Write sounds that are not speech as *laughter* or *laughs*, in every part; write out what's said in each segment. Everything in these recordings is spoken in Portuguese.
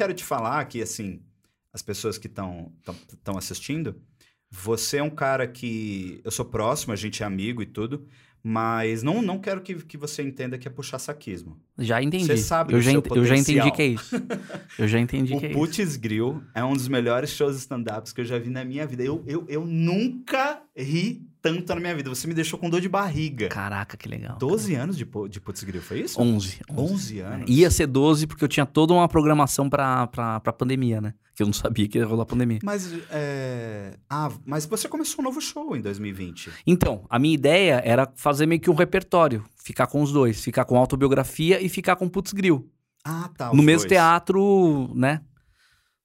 quero te falar que, assim, as pessoas que estão assistindo, você é um cara que eu sou próximo, a gente é amigo e tudo, mas não, não quero que, que você entenda que é puxar saquismo. Já entendi. Você sabe eu já, ent- eu já entendi que é isso. Eu já entendi *laughs* que é O isso. Putz Grill é um dos melhores shows stand-ups que eu já vi na minha vida. Eu, eu, eu nunca ri tanto na minha vida. Você me deixou com dor de barriga. Caraca, que legal. 12 anos de, de Putz Grill, foi isso? 11. 11 anos. Ia ser 12 porque eu tinha toda uma programação pra, pra, pra pandemia, né? Que eu não sabia que ia rolar pandemia. Mas, é... Ah, mas você começou um novo show em 2020. Então, a minha ideia era fazer meio que um repertório. Ficar com os dois. Ficar com autobiografia e ficar com Putz Grill. Ah, tá. no mesmo dois. teatro, né?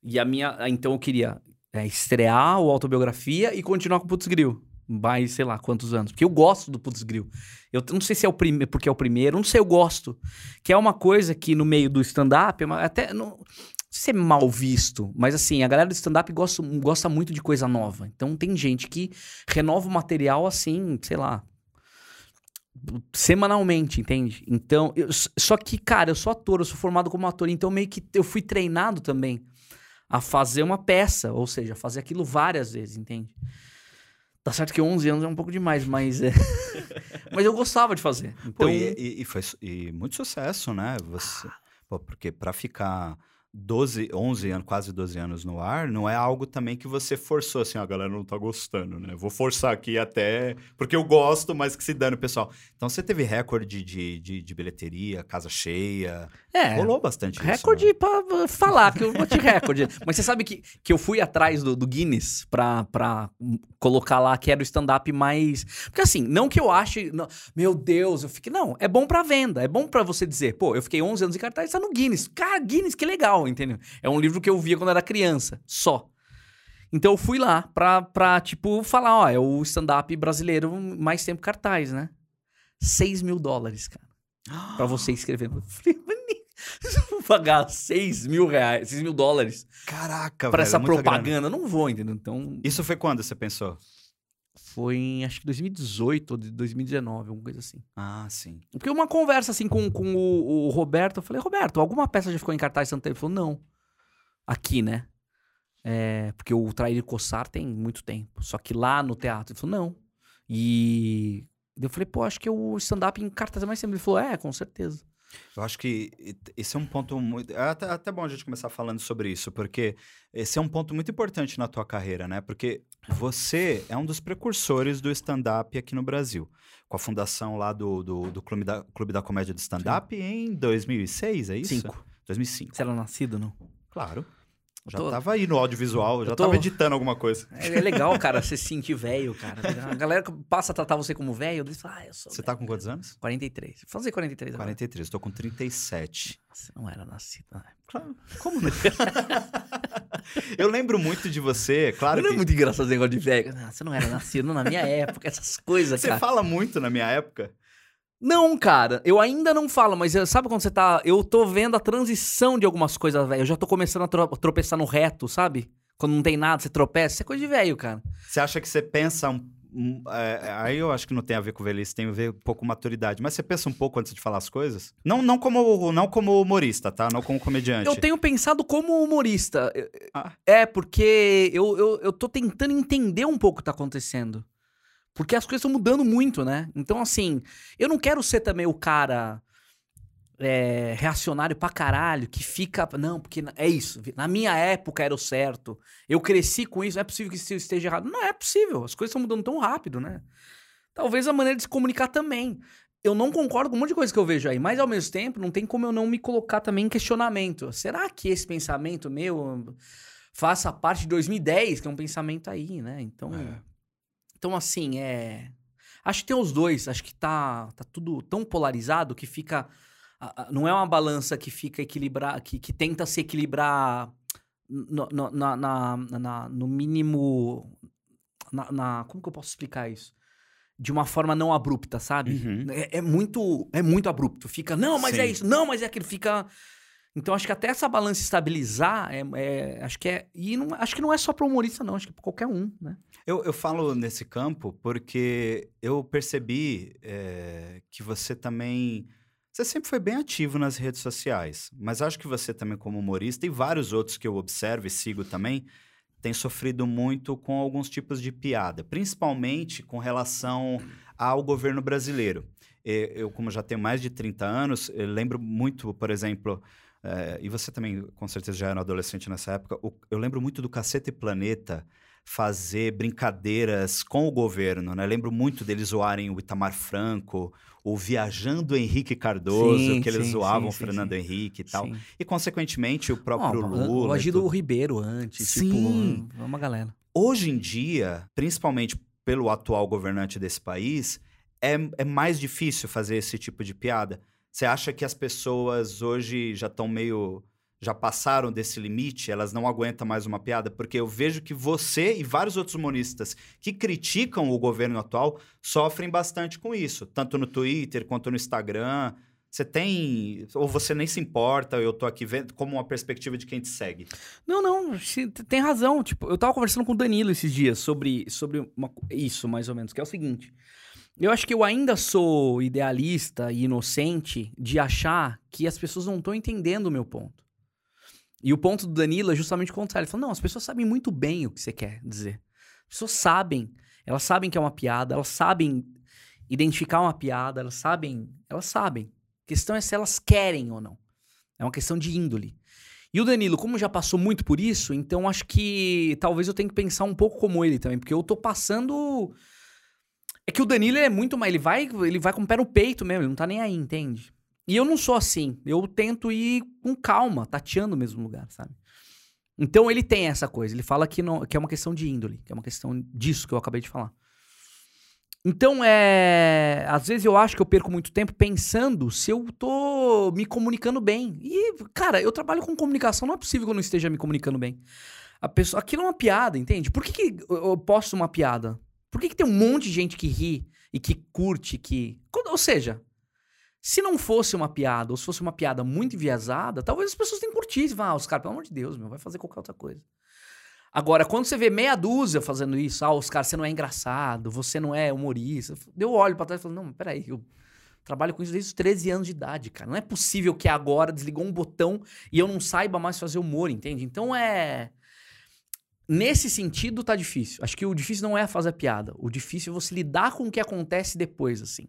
E a minha. Então eu queria é, estrear o autobiografia e continuar com o Putz Grill. Mais, sei lá, quantos anos. Porque eu gosto do Putz Grill. Eu não sei se é o primeiro, porque é o primeiro, não sei, eu gosto. Que é uma coisa que no meio do stand-up, é até. Não, não sei se é mal visto, mas assim, a galera do stand-up gosta, gosta muito de coisa nova. Então tem gente que renova o material assim, sei lá. Semanalmente, entende? Então, eu- só que, cara, eu sou ator, eu sou formado como ator, então meio que eu fui treinado também a fazer uma peça, ou seja, fazer aquilo várias vezes, entende? Tá certo que 11 anos é um pouco demais, mas é... *laughs* mas eu gostava de fazer. Pô, Então, e, e- e foi e muito sucesso, né? Você, pô, porque pra ficar 12, 11 anos, quase 12 anos no ar, não é algo também que você forçou assim, "Ah, a galera não tá gostando, né? Vou forçar aqui até porque eu gosto, mas que se dane, pessoal. Então você teve recorde de, de, de bilheteria, casa cheia. É, Rolou bastante isso. recorde né? pra pra falar, que eu bati recorde. *laughs* Mas você sabe que, que eu fui atrás do, do Guinness pra, pra colocar lá que era o stand-up mais. Porque assim, não que eu ache. não, meu Deus, eu fiquei. Não, é bom pra venda. É bom pra você dizer, pô, eu fiquei 11 anos em cartaz, tá no Guinness. Cara, Guinness, que legal, entendeu? É um livro que eu via quando era criança, só. Então eu fui lá pra, pra tipo, falar, ó, é o stand-up brasileiro mais tempo cartaz, né? 6 mil dólares, cara. Pra você escrever. *gasps* Eu falei, "Mas nem- eu *laughs* vou pagar 6 mil reais, 6 mil dólares Caraca, pra velho, essa é muita propaganda. Não vou, entendeu? Então, Isso foi quando você pensou? foi em acho que 2018 ou de 2019, alguma coisa assim. Ah, sim. Porque uma conversa assim com, com o, o Roberto, eu falei, Roberto, alguma peça já ficou em cartaz tanto tempo? Ele falou, não. Aqui, né? É, porque o Trair e Coçar tem muito tempo. Só que lá no teatro, ele falou, não. E eu falei, pô, acho que o stand-up em cartaz é mais tempo. Ele falou, é, com certeza. Eu acho que esse é um ponto muito. É até, até bom a gente começar falando sobre isso, porque esse é um ponto muito importante na tua carreira, né? Porque você é um dos precursores do stand-up aqui no Brasil. Com a fundação lá do, do, do Clube, da, Clube da Comédia do Stand-up em 2006, é isso? Cinco. 2005. Você era nascido, não? Claro. Já tô- tava aí no audiovisual, já tô- tava editando alguma coisa. É, é legal, *laughs* cara, você se sentir velho, cara. A galera passa a tratar você como velho, diz, ah, eu sou Você velho. tá com quantos anos? 43. Vou fazer 43 agora. 43, eu tô com 37. Você não era nascido, né? Claro. Como não? *laughs* eu lembro muito de você, claro não que... é muito engraçado esse negócio de velho. Ah, você não era nascido na minha época, essas coisas, Você cara. fala muito na minha época. Não, cara, eu ainda não falo, mas eu- sabe quando você tá. Eu tô vendo a transição de algumas coisas, velho. Eu já tô começando a tro- tropeçar no reto, sabe? Quando não tem nada, você tropeça. Isso é coisa de velho, cara. Você acha que você pensa. um- um, é, aí eu acho que não tem a ver com velhice, tem a ver um pouco com maturidade. Mas você pensa um pouco antes de falar as coisas? Não, não, como, não como humorista, tá? Não como comediante. Eu tenho pensado como humorista. Ah. É, porque eu, eu, eu tô tentando entender um pouco o que tá acontecendo. Porque as coisas estão mudando muito, né? Então, assim, eu não quero ser também o cara é, reacionário pra caralho, que fica. Não, porque é isso. Na minha época era o certo. Eu cresci com isso. Não é possível que isso esteja errado. Não é possível. As coisas estão mudando tão rápido, né? Talvez a maneira de se comunicar também. Eu não concordo com um monte de coisa que eu vejo aí, mas ao mesmo tempo não tem como eu não me colocar também em questionamento. Será que esse pensamento meu faça parte de 2010, que é um pensamento aí, né? Então, É. então assim, é. Acho que tem os dois. Acho que tá, tá tudo tão polarizado que fica. Não é uma balança que fica equilibrar, que, que tenta se equilibrar no, no- na, na- na- no mínimo. Na, na- como que eu posso explicar isso? De uma forma não abrupta, sabe? Uhum. É, é muito é muito abrupto. Fica, não, mas é Sim. isso, não, mas é aquilo. Fica. Então acho que até essa balança estabilizar, é, é- acho que é. E não, acho que não é só para humorista, não. Acho que é pra qualquer um, né? Eu, eu falo nesse campo porque eu percebi é, que você também Você sempre foi bem ativo nas redes sociais, mas acho que você também, como humorista, e vários outros que eu observo e sigo também, tem sofrido muito com alguns tipos de piada, principalmente com relação ao governo brasileiro. Eu, como já tenho mais de 30 anos, lembro muito, por exemplo, é, e você também, com certeza, já era um adolescente nessa época, eu lembro muito do Cacete Planeta fazer brincadeiras com o governo, né? Lembro muito deles zoarem o Itamar Franco, o Viajando Henrique Cardoso, sim, que eles sim, zoavam sim, Fernando Henrique e tal. E, consequentemente, o próprio oh, Lula. O Agido Ribeiro antes, tipo, sim. tipo, uma galera. Hoje em dia, principalmente pelo atual governante desse país, é, é mais difícil fazer esse tipo de piada. Você acha que as pessoas hoje já estão meio já passaram desse limite, elas não aguentam mais uma piada, porque eu vejo que você e vários outros humoristas que criticam o governo atual sofrem bastante com isso, tanto no Twitter quanto no Instagram. Você tem. Ou você nem se importa, eu tô aqui vendo como uma perspectiva de quem te segue. Não, não, tem razão. Tipo, eu tava conversando com o Danilo esses dias sobre, sobre uma, isso, mais ou menos, que é o seguinte. Eu acho que eu ainda sou idealista e inocente de achar que as pessoas não estão entendendo o meu ponto. E o ponto do Danilo é justamente o contrário. Ele falou: não, as pessoas sabem muito bem o que você quer dizer. As pessoas sabem. Elas sabem que é uma piada, elas sabem identificar uma piada, elas sabem. Elas sabem. A questão é se elas querem ou não. É uma questão de índole. E o Danilo, como já passou muito por isso, então acho que talvez eu tenha que pensar um pouco como ele também, porque eu tô passando. É que o Danilo é muito mais. Ele vai, ele vai com o pé no peito mesmo, ele não tá nem aí, entende? E eu não sou assim. Eu tento ir com calma, tateando o mesmo lugar, sabe? Então ele tem essa coisa. Ele fala que, não, que é uma questão de índole, que é uma questão disso que eu acabei de falar. Então, é. Às vezes eu acho que eu perco muito tempo pensando se eu tô me comunicando bem. E, cara, eu trabalho com comunicação, não é possível que eu não esteja me comunicando bem. A pessoa, aquilo é uma piada, entende? Por que, que eu posto uma piada? Por que, que tem um monte de gente que ri e que curte, que. Ou seja, se não fosse uma piada, ou se fosse uma piada muito enviesada, talvez as pessoas tenham curtido. Ah, os caras, pelo amor de Deus, meu, vai fazer qualquer outra coisa. Agora, quando você vê meia dúzia fazendo isso, ah, os caras, você não é engraçado, você não é humorista. Eu olho pra trás e falo, não, peraí, eu trabalho com isso desde os 13 anos de idade, cara. Não é possível que agora desligou um botão e eu não saiba mais fazer humor, entende? Então é. Nesse sentido, tá difícil. Acho que o difícil não é fazer piada. O difícil é você lidar com o que acontece depois, assim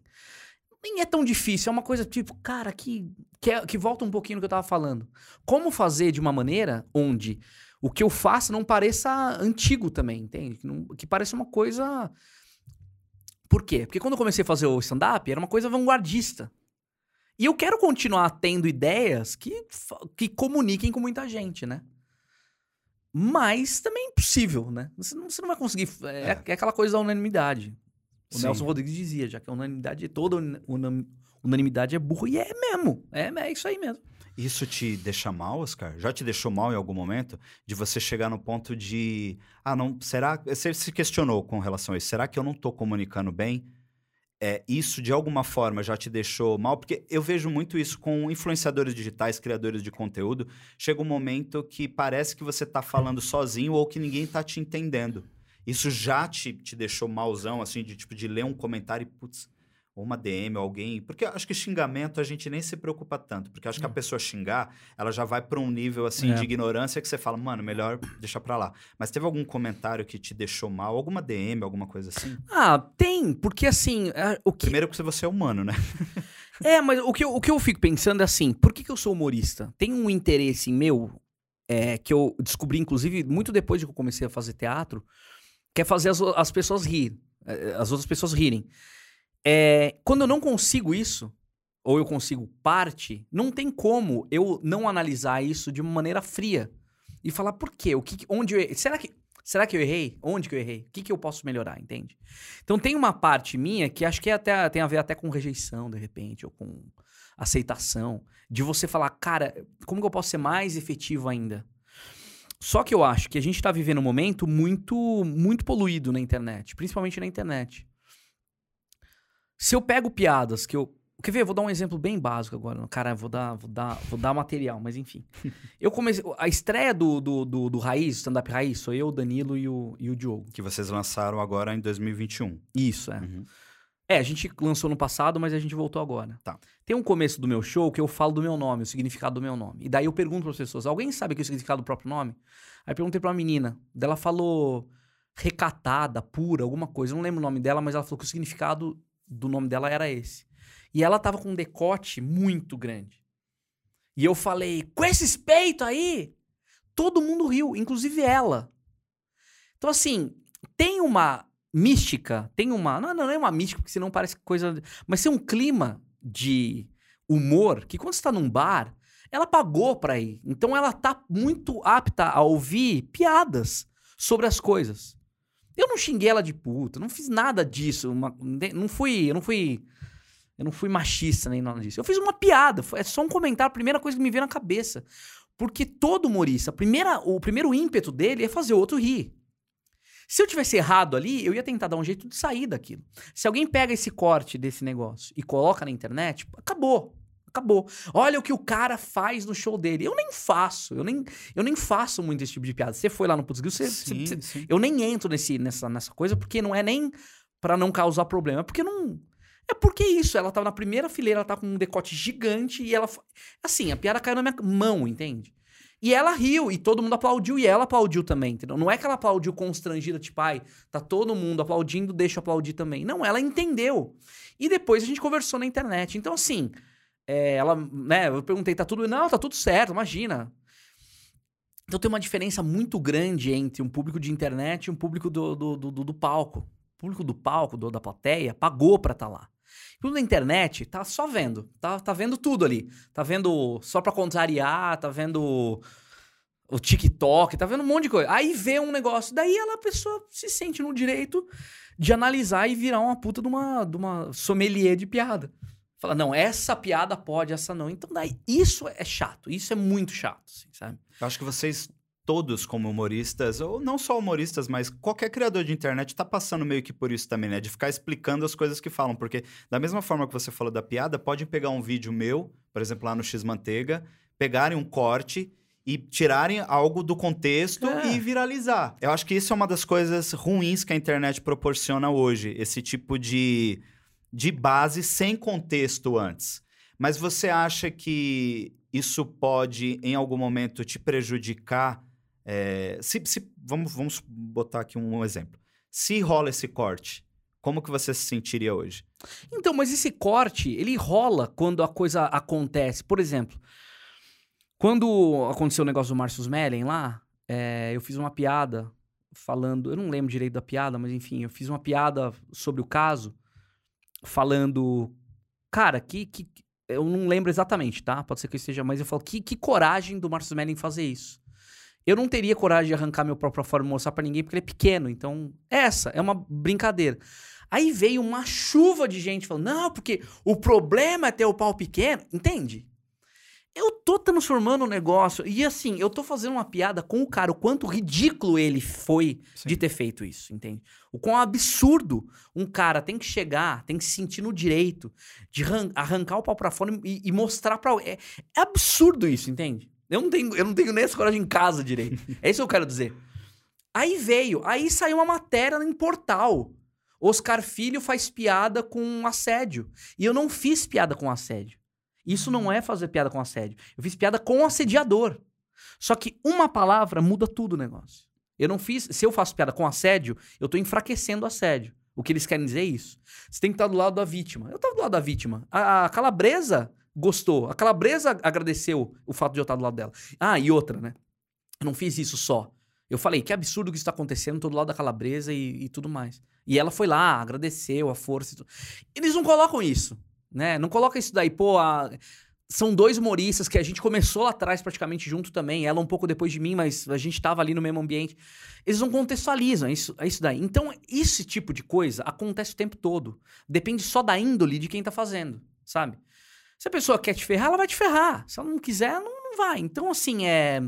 nem é tão difícil. É uma coisa tipo, cara, que, que, é, que volta um pouquinho no que eu tava falando. Como fazer de uma maneira onde o que eu faço não pareça antigo também, entende? Que, que pareça uma coisa. Por quê? Porque quando eu comecei a fazer o stand-up, era uma coisa vanguardista. E eu quero continuar tendo ideias que, que comuniquem com muita gente, né? Mas também é impossível, né? Você não, você não vai conseguir. É, é. é aquela coisa da unanimidade. O Sim. Nelson Rodrigues dizia, já que a unanimidade, toda unanimidade é burro. E é mesmo. É, é isso aí mesmo. Isso te deixa mal, Oscar? Já te deixou mal em algum momento? De você chegar no ponto de. Ah, não. Será. Você se questionou com relação a isso. Será que eu não estou comunicando bem? É, isso de alguma forma já te deixou mal? Porque eu vejo muito isso com influenciadores digitais, criadores de conteúdo. Chega um momento que parece que você está falando sozinho ou que ninguém está te entendendo. Isso já te, te deixou malzão, assim, de tipo, de ler um comentário e, putz, ou uma DM, ou alguém. Porque acho que xingamento a gente nem se preocupa tanto. Porque acho que a hum. pessoa xingar, ela já vai para um nível assim é. de ignorância que você fala, mano, melhor deixar para lá. Mas teve algum comentário que te deixou mal? Alguma DM, alguma coisa assim? Ah, tem, porque assim. É, o que... Primeiro porque você é humano, né? é, mas o que, eu, o que eu fico pensando é assim: por que, que eu sou humorista? Tem um interesse meu, é, que eu descobri, inclusive, muito depois de que eu comecei a fazer teatro quer fazer as, as pessoas rir, eh, as outras pessoas rirem. É, quando eu não consigo isso, ou eu consigo parte, não tem como eu não analisar isso de uma maneira fria e falar por quê, o que, onde eu, será que será que eu errei? Onde que eu errei? O que, que eu posso melhorar, entende? Então tem uma parte minha que acho que é até, tem a ver até com rejeição, de repente, ou com aceitação, de você falar, cara, como que eu posso ser mais efetivo ainda? Só que eu acho que a gente está vivendo um momento muito, muito poluído na internet, principalmente na internet. Se eu pego piadas que eu. Quer ver? Eu vou dar um exemplo bem básico agora. Cara, vou dar, vou dar, vou dar material, mas enfim. *laughs* eu comecei. A estreia do, do, do, do Raiz, stand-up Raiz, sou eu, o Danilo e o, e o Diogo. Que vocês lançaram agora em 2021. Isso, é. Uhum. É, a gente lançou no passado, mas a gente voltou agora. Tá. Tem um começo do meu show que eu falo do meu nome, o significado do meu nome. E daí eu pergunto para as pessoas: alguém sabe que é o significado do próprio nome? Aí perguntei pra uma menina. Dela falou recatada, pura, alguma coisa. Eu não lembro o nome dela, mas ela falou que o significado do nome dela era esse. E ela tava com um decote muito grande. E eu falei: com esses peitos aí? Todo mundo riu, inclusive ela. Então, assim, tem uma mística, tem uma. Não, não é uma mística, porque senão parece coisa. Mas tem um clima de humor que quando você tá num bar, ela pagou pra ir. Então ela tá muito apta a ouvir piadas sobre as coisas. Eu não xinguei ela de puta, não fiz nada disso. Uma, não fui. Eu não fui. Eu não fui machista nem nada disso. Eu fiz uma piada. É só um comentário, a primeira coisa que me veio na cabeça. Porque todo humorista, primeira, o primeiro ímpeto dele é fazer o outro rir. Se eu tivesse errado ali, eu ia tentar dar um jeito de sair daquilo. Se alguém pega esse corte desse negócio e coloca na internet, acabou. Acabou. Olha o que o cara faz no show dele. Eu nem faço. Eu nem, eu nem faço muito esse tipo de piada. Você foi lá no Putz você, Sim, você- sim. eu nem entro nesse, nessa, nessa coisa porque não é nem pra não causar problema. É porque não. É porque isso. Ela tava na primeira fileira, ela tava com um decote gigante e ela. Assim, a piada caiu na minha mão, entende? E ela riu, e todo mundo aplaudiu, e ela aplaudiu também, entendeu? Não é que ela aplaudiu constrangida, tipo, ai, tá todo mundo aplaudindo, deixa eu aplaudir também. Não, ela entendeu. E depois a gente conversou na internet. Então, assim, é, ela, né, eu perguntei, tá tudo. Não, tá tudo certo, imagina. Então tem uma diferença muito grande entre um público de internet e um público do, do, do, do- palco. O público do palco, do- da plateia, pagou pra estar lá. O público da internet tá só vendo. Tá, tá vendo tudo ali. Tá vendo só pra contrariar, tá vendo o TikTok, tá vendo um monte de coisa. Aí vê um negócio, daí ela, a pessoa se sente no direito de analisar e virar uma puta de uma, de uma sommelier de piada. Fala, não, essa piada pode, essa não. Então, daí, isso é chato. Isso é muito chato, assim, sabe? Eu acho que vocês todos como humoristas, ou não só humoristas, mas qualquer criador de internet tá passando meio que por isso também, né? De ficar explicando as coisas que falam, porque da mesma forma que você falou da piada, podem pegar um vídeo meu, por exemplo, lá no X Manteiga, pegarem um corte e tirarem algo do contexto É. e viralizar. Eu acho que isso é uma das coisas ruins que a internet proporciona hoje, esse tipo de, de base sem contexto antes. Mas você acha que isso pode, em algum momento, te prejudicar? É, se, se- vamos, vamos botar aqui um exemplo. Se rola esse corte, como que você se sentiria hoje? Então, mas esse corte, ele rola quando a coisa acontece. Por exemplo, quando aconteceu o negócio do Marcius Mellen lá, é, eu fiz uma piada falando. Eu não lembro direito da piada, mas enfim, eu fiz uma piada sobre o caso, falando. Cara, que. que eu não lembro exatamente, tá? Pode ser que eu esteja, mas eu falo, que, que coragem do Marcius Mellen fazer isso. Eu não teria coragem de arrancar meu próprio fora e mostrar pra ninguém porque ele é pequeno. Então, essa é uma brincadeira. Aí veio uma chuva de gente falando: não, porque o problema é ter o pau pequeno. Entende? Eu tô transformando o negócio. E assim, eu tô fazendo uma piada com o cara, o quanto ridículo ele foi Sim. de ter feito isso, entende? O quão absurdo um cara tem que chegar, tem que se sentir no direito de arran- arrancar o pau pra fora e, e mostrar pra. É, é absurdo isso, entende? Eu não, tenho, eu não tenho nem essa coragem em casa direito. *laughs* É isso que eu quero dizer. Aí veio, aí saiu uma matéria em portal. Oscar Filho faz piada com assédio. E eu não fiz piada com assédio. Isso não é fazer piada com assédio. Eu fiz piada com assediador. Só que uma palavra muda tudo o negócio. Eu não fiz. Se eu faço piada com assédio, eu tô enfraquecendo o assédio. O que eles querem dizer é isso. Você tem que estar do lado da vítima. Eu tava do lado da vítima. A, a calabresa gostou. A calabresa agradeceu o fato de eu estar do lado dela. Ah, e outra, né? Eu não fiz isso só. Eu falei, que absurdo que isso tá acontecendo, tô do lado da calabresa e, e tudo mais. E ela foi lá, agradeceu a força. Eles não colocam isso, né? Não colocam isso daí, pô, a- são dois humoristas que a gente começou lá atrás praticamente junto também. Ela um pouco depois de mim, mas a gente tava ali no mesmo ambiente. Eles não contextualizam isso, é isso daí. Então, esse tipo de coisa acontece o tempo todo. Depende só da índole de quem tá fazendo, sabe? Se a pessoa quer te ferrar, ela vai te ferrar. Se ela não quiser, não, não vai. Então, assim, é...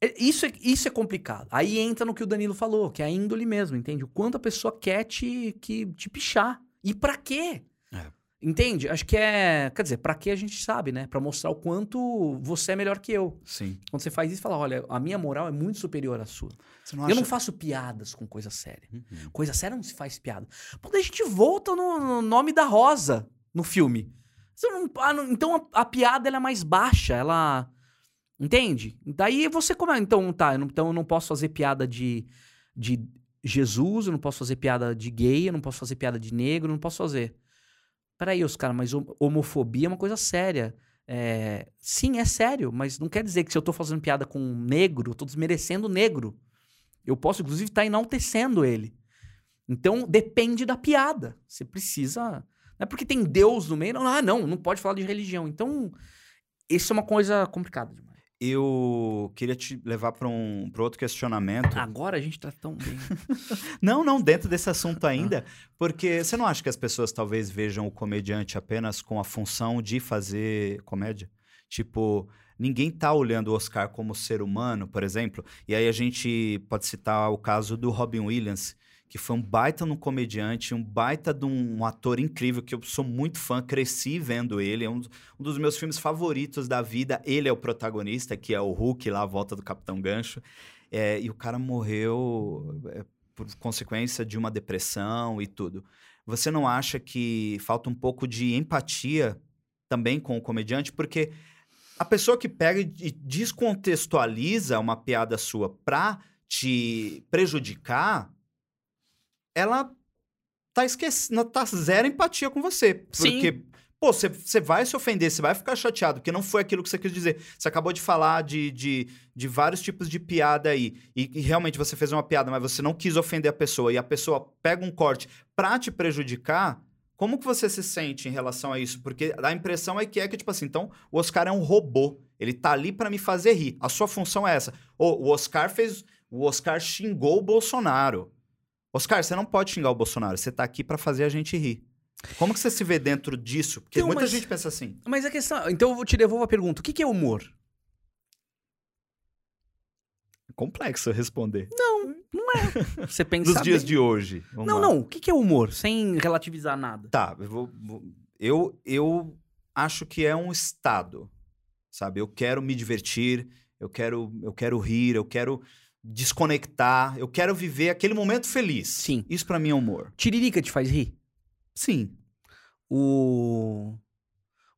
é- Isso é, isso é complicado. Aí entra no que o Danilo falou, que é a índole mesmo, entende? O quanto a pessoa quer te, que, te pichar. E pra quê? Entende? Acho que é. Quer dizer, pra que a gente sabe, né? Pra mostrar o quanto você é melhor que eu. Sim. Quando você faz isso, fala: olha, a minha moral é muito superior à sua. Não Eu acha... não faço piadas com coisa séria. Uhum. Coisa séria não se faz piada. Pô, daí a gente volta no, no nome da Rosa no filme. Não- ah, não- então a, a piada ela é mais baixa, ela. Entende? Daí você come. Então tá, eu não- então eu não posso fazer piada de, de Jesus, eu não posso fazer piada de gay, eu não posso fazer piada de negro, eu não posso fazer. Peraí, os caras, mas hom- homofobia é uma coisa séria. É, sim, é sério, mas não quer dizer que se eu tô fazendo piada com um negro, eu tô desmerecendo o negro. Eu posso, inclusive, estar enaltecendo ele. Então, depende da piada. Você precisa. Não é porque tem Deus no meio. Não, ah, não, não pode falar de religião. Então, isso é uma coisa complicada demais. Eu queria te levar para um pra outro questionamento. Agora a gente tá tão bem. *laughs* Não, não, dentro desse assunto ainda, porque você não acha que as pessoas talvez vejam o comediante apenas com a função de fazer comédia? Tipo, ninguém tá olhando o Oscar como ser humano, por exemplo, e aí a gente pode citar o caso do Robin Williams, que foi um baita no comediante, um baita de um ator incrível, que eu sou muito fã, cresci vendo ele, é um, um dos meus filmes favoritos da vida, ele é o protagonista, que é o Hulk lá, a volta do Capitão Gancho, é, e o cara morreu é, por consequência de uma depressão e tudo. Você não acha que falta um pouco de empatia também com o comediante? Porque a pessoa que pega e descontextualiza uma piada sua pra te prejudicar, ela tá esquecendo, tá zero empatia com você. Sim. Porque, pô, você- vai se ofender, você vai ficar chateado, porque não foi aquilo que você quis dizer. Você acabou de falar de, de, de vários tipos de piada aí, e, e realmente você fez uma piada, mas você não quis ofender a pessoa, e a pessoa pega um corte pra te prejudicar. Como que você se sente em relação a isso? Porque a impressão é que é que, tipo assim, então, o Oscar é um robô. Ele tá ali pra me fazer rir. A sua função é essa. O Oscar fez. O Oscar xingou o Bolsonaro. Oscar, você não pode xingar o Bolsonaro. Você tá aqui pra fazer a gente rir. Como que você se vê dentro disso? Porque Então, muita mas- gente pensa assim. Mas a questão. Então eu te devolvo a pergunta: o que, que é humor? É complexo responder. *laughs* Você pensa. Nos dias de hoje. Não, lá. não. O que, que é humor? Sem relativizar nada. Tá, eu, vou, vou- eu, eu acho que é um estado, sabe? Eu quero me divertir, eu quero, eu quero rir, eu quero desconectar, eu quero viver aquele momento feliz. Sim. Isso pra mim é humor. Tiririca te faz rir? Sim. O.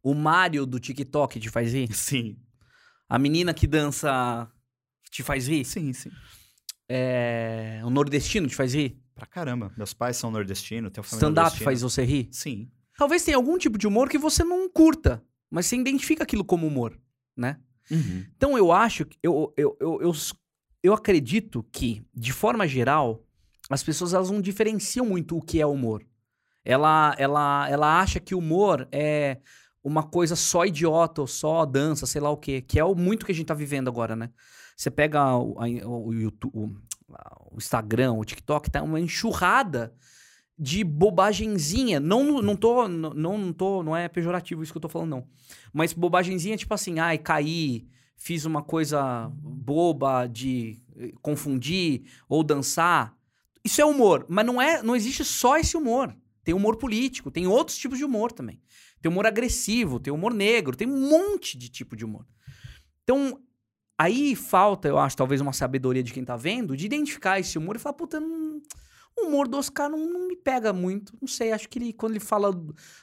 O Mario do TikTok te faz rir? Sim. A menina que dança te faz rir? Sim, sim. É... O nordestino te faz rir? Pra caramba. Meus pais são nordestinos, tenho família Stand-up faz você rir? Sim. Talvez tenha algum tipo de humor que você não curta, mas você identifica aquilo como humor, né? Uhum. Então eu acho, que- eu, eu, eu, eu, eu acredito que, de forma geral, as pessoas elas não diferenciam muito o que é humor. Ela, ela, ela acha que humor é uma coisa só idiota ou só dança, sei lá o quê, que é o muito que a gente tá vivendo agora, né? Você pega o, a- o YouTube, o, o Instagram, o TikTok, tá uma enxurrada de bobagenzinha. Não, não tô, não, não tô, não é pejorativo isso que eu tô falando, não. Mas bobagenzinha, tipo assim, ai, caí, fiz uma coisa boba de eh, confundir ou dançar. Isso é humor, mas não é, não existe só esse humor. Tem humor político, tem outros tipos de humor também. Tem humor agressivo, tem humor negro, tem um monte de tipo de humor. Então, aí falta, eu acho, talvez uma sabedoria de quem tá vendo, de identificar esse humor e falar, puta, não, o humor do Oscar não, não me pega muito. Não sei, acho que ele, quando ele fala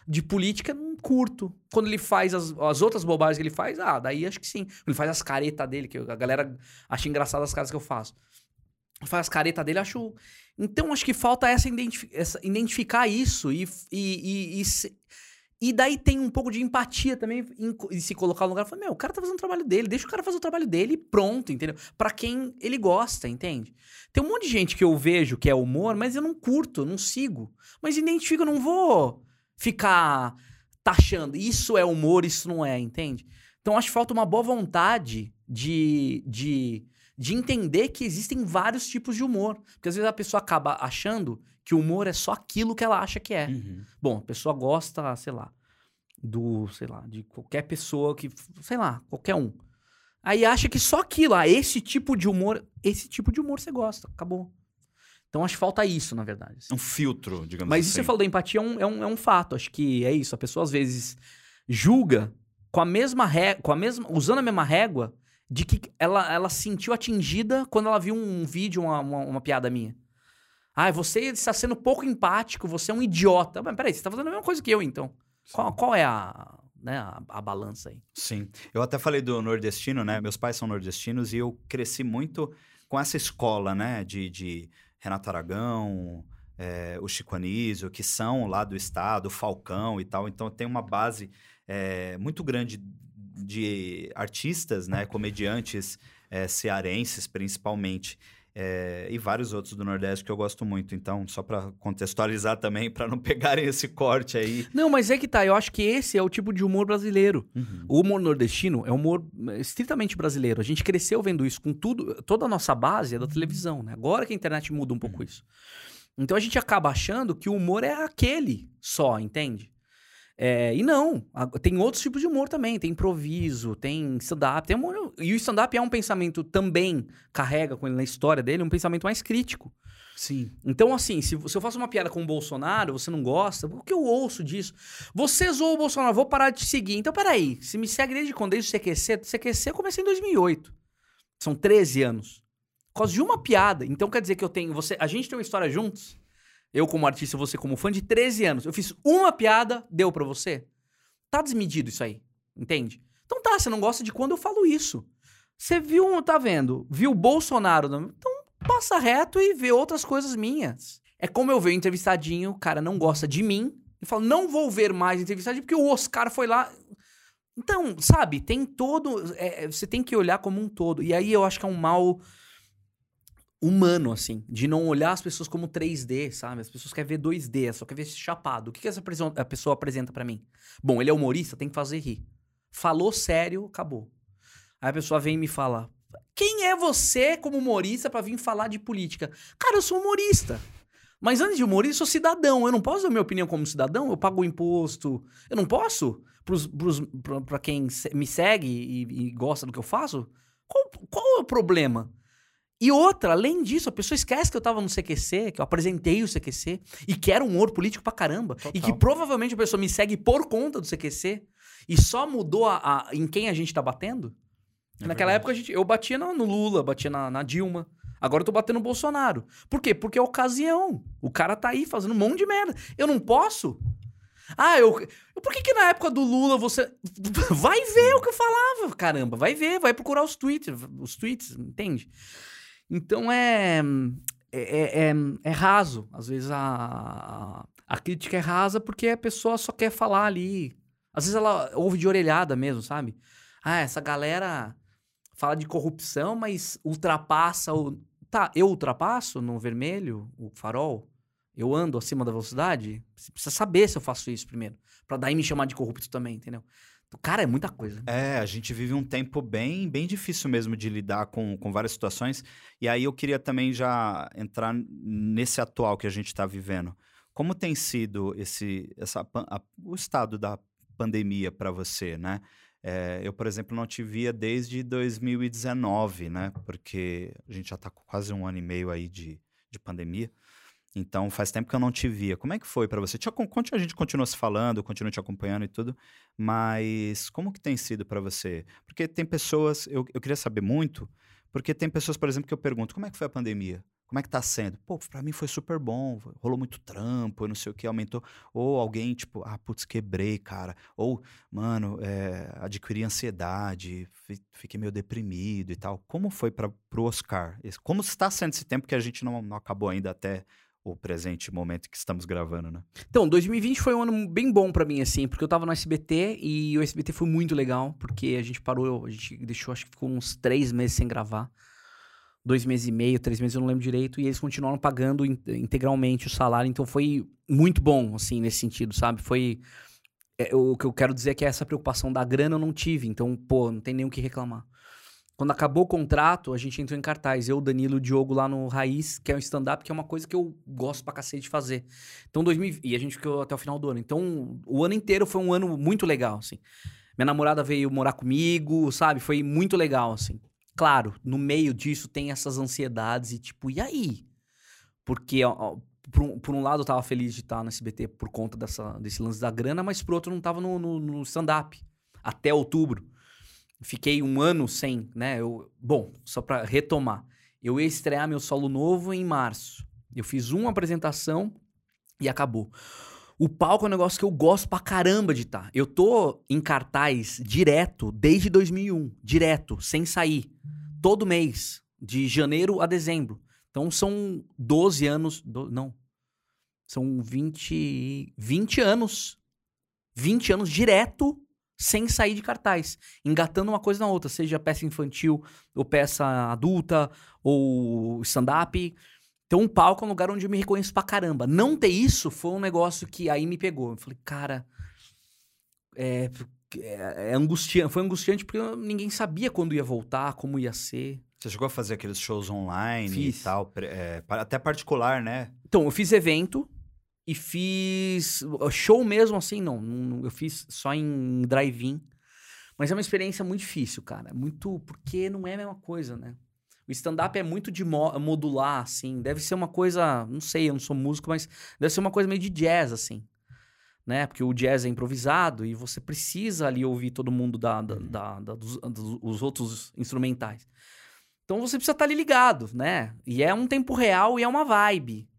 de política, não curto. Quando ele faz as, as outras bobagens que ele faz, ah, daí acho que sim. Ele faz as caretas dele, que a galera acha engraçado as caras que eu faço. Ele faz as caretas dele, acho. Então acho que falta essa, identifi essa- identificar isso e, e, e, e, se- e daí tem um pouco de empatia também em, em se colocar no lugar falar, meu, o cara tá fazendo o trabalho dele, deixa o cara fazer o trabalho dele e pronto, entendeu? Pra quem ele gosta, entende? Tem um monte de gente que eu vejo que é humor, mas eu não curto, não sigo. Mas identifico, eu não vou ficar taxando. Isso é humor, isso não é, entende? Então acho que falta uma boa vontade de, de, de entender que existem vários tipos de humor. Porque às vezes a pessoa acaba achando que o humor é só aquilo que ela acha que é. Uhum. Bom, a pessoa gosta, sei lá, do, sei lá, de qualquer pessoa que, sei lá, qualquer um. Aí acha que só aquilo, ah, esse tipo de humor, esse tipo de humor você gosta, acabou. Então acho que falta isso, na verdade. assim. Um filtro, digamos Mas assim. isso que você falou da empatia é um, é, um, é um fato. Acho que é isso. A pessoa às vezes julga com a mesma régua, com a mesma, usando a mesma régua de que ela, ela se sentiu atingida quando ela viu um vídeo, uma, uma, uma piada minha. Ah, você está sendo pouco empático, você é um idiota. Mas peraí, você está fazendo a mesma coisa que eu, então. Qual, qual é a, né, a, a balança aí? Sim. Eu até falei do nordestino, né? Meus pais são nordestinos e eu cresci muito com essa escola, né? De, de Renato Aragão, é, o Chico Anísio, que são lá do estado, o Falcão e tal. Então tem uma base é, muito grande de artistas, né? Comediantes é, cearenses, principalmente. É, e vários outros do Nordeste que eu gosto muito. Então, só para contextualizar também, *laughs* para não pegarem esse corte aí. Não, mas é que tá. Eu acho que esse é o tipo de humor brasileiro. Uhum. O humor nordestino é um humor eh, estritamente brasileiro. A gente cresceu vendo isso com tudo. Toda a nossa base é da televisão, né? Agora que a internet muda um pouco isso. Então a gente acaba achando que o humor é aquele só, entende? É, e não, tem outros tipos de humor também. Tem improviso, tem stand-up. Tem humor, e o stand-up é um pensamento também, carrega com ele na história dele, um pensamento mais crítico. Sim. Então, assim, se, se eu faço uma piada com o Bolsonaro, você não gosta, o que eu ouço disso? Você zoou o Bolsonaro, vou parar de te seguir. Então, peraí, se me segue desde quando? Desde o CQC? CQC eu comecei em 2008. São 13 anos. Por causa de uma piada. Então, quer dizer que eu tenho... Você, a gente tem uma história juntos, eu como artista, você como fã, de 13 anos. Eu fiz uma piada, deu pra você? Tá desmedido isso aí, entende? Então tá, você não gosta de quando eu falo isso. Você viu, tá vendo? Viu o Bolsonaro... Então passa reto e vê outras coisas minhas. É como eu ver o entrevistadinho, o cara não gosta de mim, e fala, não vou ver mais entrevistadinho, porque o Oscar foi lá. Então, sabe, tem todo. é, você tem que olhar como um todo. E aí eu acho que é um mal humano, assim, de não olhar as pessoas como 3D, sabe? As pessoas querem ver 2D, só quer ver chapado. O que, que essa pessoa apresenta pra mim? Bom, ele é humorista, tem que fazer rir. Falou sério, acabou. Aí a pessoa vem e me fala: Quem é você como humorista pra vir falar de política? Cara, eu sou humorista. Mas antes de humorista, eu sou cidadão. Eu não posso dar minha opinião como cidadão? Eu pago imposto. Eu não posso? Pra quem me segue e, e gosta do que eu faço? Qual, qual é o problema? E outra, além disso, a pessoa esquece que eu tava no CQC, que eu apresentei o CQC, e que era um humor político pra caramba. E que Total. provavelmente a pessoa me segue por conta do CQC, e só mudou a, a- em quem a gente tá batendo. É Naquela verdade. época a gente, eu batia no, no Lula, batia na, na Dilma. Agora eu tô batendo no Bolsonaro. Por quê? Porque é ocasião. O cara tá aí fazendo um monte de merda. Eu não posso. Ah, eu. eu- Por que, que na época do Lula você. *laughs* Vai ver o que eu falava, caramba. Vai ver, vai procurar os tweets, os tweets, entende? Então é. É, é, é raso. Às vezes a, a, crítica é rasa porque a pessoa só quer falar ali. Às vezes ela ouve de orelhada mesmo, sabe? Ah, essa galera fala de corrupção, mas ultrapassa o. Tá, eu ultrapasso no vermelho, o farol? Eu ando acima da velocidade? Você precisa saber se eu faço isso primeiro. Pra daí me chamar de corrupto também, entendeu? Cara, é muita coisa. É, a gente vive um tempo bem, bem difícil mesmo de lidar com, com várias situações. E aí eu queria também já entrar nesse atual que a gente está vivendo. Como tem sido esse, essa, a- o estado da pandemia para você, né? É, eu, por exemplo, não te via desde 2019, né? Porque a gente já está com quase um ano e meio aí de, de pandemia. Então, faz tempo que eu não te via. Como é que foi para você? Te a gente continua se falando, continua te acompanhando e tudo, mas como que tem sido para você? Porque tem pessoas, eu, eu queria saber muito, porque tem pessoas, por exemplo, que eu pergunto, como é que foi a pandemia? Como é que tá sendo? Pô, pra mim foi super bom, rolou muito trampo, não sei o que, aumentou. Ou alguém, tipo, ah, putz, quebrei, cara. Ou, mano, é, adquiri ansiedade, fi- fiquei meio deprimido e tal. Como foi para pro Oscar? Como está sendo esse tempo que a gente não, não acabou ainda até o presente momento que estamos gravando, né? Então, 2020 foi um ano bem bom pra mim, assim, porque eu tava no SBT e o SBT foi muito legal, porque a gente parou, a gente deixou, acho que ficou uns três meses sem gravar. Dois meses e meio, três meses, eu não lembro direito, e eles continuaram pagando in- integralmente o salário, então foi muito bom, assim, nesse sentido, sabe? Foi. é, o que eu quero dizer é que essa preocupação da grana eu não tive, então, pô, não tem nem o que reclamar. Quando acabou o contrato, a gente entrou em cartaz. Eu, Danilo o Diogo lá no Raiz, que é um stand-up, que é uma coisa que eu gosto pra cacete de fazer. Então, 2000, e a gente ficou até o final do ano. Então, o ano inteiro foi um ano muito legal, assim. Minha namorada veio morar comigo, sabe? Foi muito legal, assim. Claro, no meio disso tem essas ansiedades e tipo, e aí? Porque, ó, por, um, por um lado, eu tava feliz de estar no SBT por conta dessa, desse lance da grana, mas por outro, não tava no, no, no stand-up até outubro. Fiquei um ano sem, né? Eu, bom, só pra retomar. Eu ia estrear meu solo novo em março. Eu fiz uma apresentação e acabou. O palco é um negócio que eu gosto pra caramba de estar. Eu tô em cartaz direto desde 2001, direto, sem sair. Todo mês, de janeiro a dezembro. Então são 12 anos, do, não. São 20 20 anos. 20 anos direto sem sair de cartaz, engatando uma coisa na outra, seja peça infantil ou peça adulta ou stand-up. Então, um palco é um lugar onde eu me reconheço pra caramba. Não ter isso foi um negócio que aí me pegou. Eu falei, cara, é, é, é angustiante. Foi angustiante porque ninguém sabia quando ia voltar, como ia ser. Você chegou a fazer aqueles shows online Fiz. e tal, é, até particular, né? Então, eu fiz evento e fiz show mesmo assim, não, não eu fiz só em drive-in. Mas é uma experiência muito difícil, cara. Muito porque não é a mesma coisa, né? O stand-up é muito de mo modular, assim. Deve ser uma coisa, não sei, eu não sou músico, mas deve ser uma coisa meio de jazz, assim. Né? Porque o jazz é improvisado e você precisa ali ouvir todo mundo da, da, da, da dos, dos outros instrumentais. Então você precisa estar ali ligado, né? E é um tempo real e é uma vibe.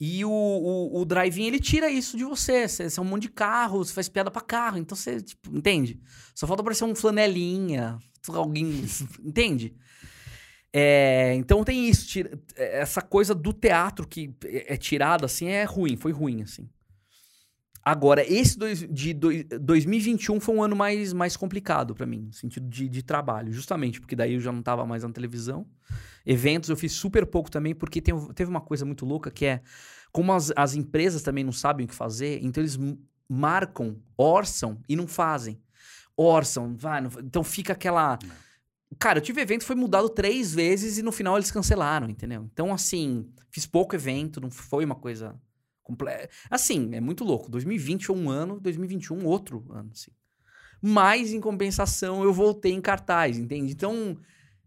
E o, o, o drive-in, ele tira isso de você. Você, é um monte de carro, você faz piada pra carro. Então você, tipo, entende? Só falta aparecer um flanelinha, alguém. *laughs* entende? É, então tem isso. Tira, essa coisa do teatro que é, é tirada, assim, é ruim. Foi ruim, assim. Agora, esse dois, de dois, 2021 foi um ano mais, mais complicado para mim, no sentido de, de trabalho, justamente porque daí eu já não tava mais na televisão. Eventos eu fiz super pouco também, porque tem, teve uma coisa muito louca que é como as, as empresas também não sabem o que fazer, então eles marcam, orçam e não fazem. Orçam, vai, não, então fica aquela. Cara, eu tive evento foi mudado três vezes e no final eles cancelaram, entendeu? Então, assim, fiz pouco evento, não foi uma coisa completa. Assim, é muito louco. 2020 foi um ano, 2021 outro ano, assim. Mas, em compensação, eu voltei em cartaz, entende? Então,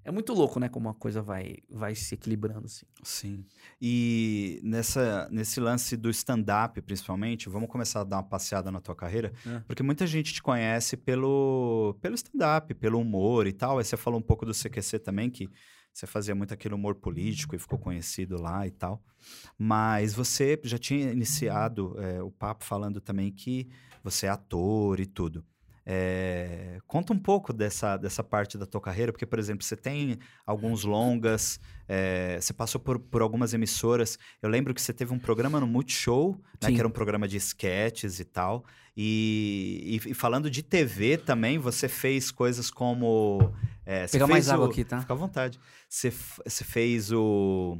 é muito louco, né? Como a coisa vai, vai se equilibrando, assim. Sim. E nessa, nesse lance do stand-up, principalmente, vamos começar a dar uma passeada na tua carreira, é. porque muita gente te conhece pelo, pelo stand-up, pelo humor e tal. Aí você falou um pouco do CQC também, que você fazia muito aquele humor político e ficou conhecido lá e tal. Mas você já tinha iniciado é, o papo falando também que você é ator e tudo. É, conta um pouco dessa, dessa parte da tua carreira, porque, por exemplo, você tem alguns longas, é, você passou por, por algumas emissoras. Eu lembro que você teve um programa no Multishow, né, que era um programa de sketches e tal. E, e, e, falando de TV também, você fez coisas como. É, Pegar mais água aqui, tá? Fica à vontade. Você, fez o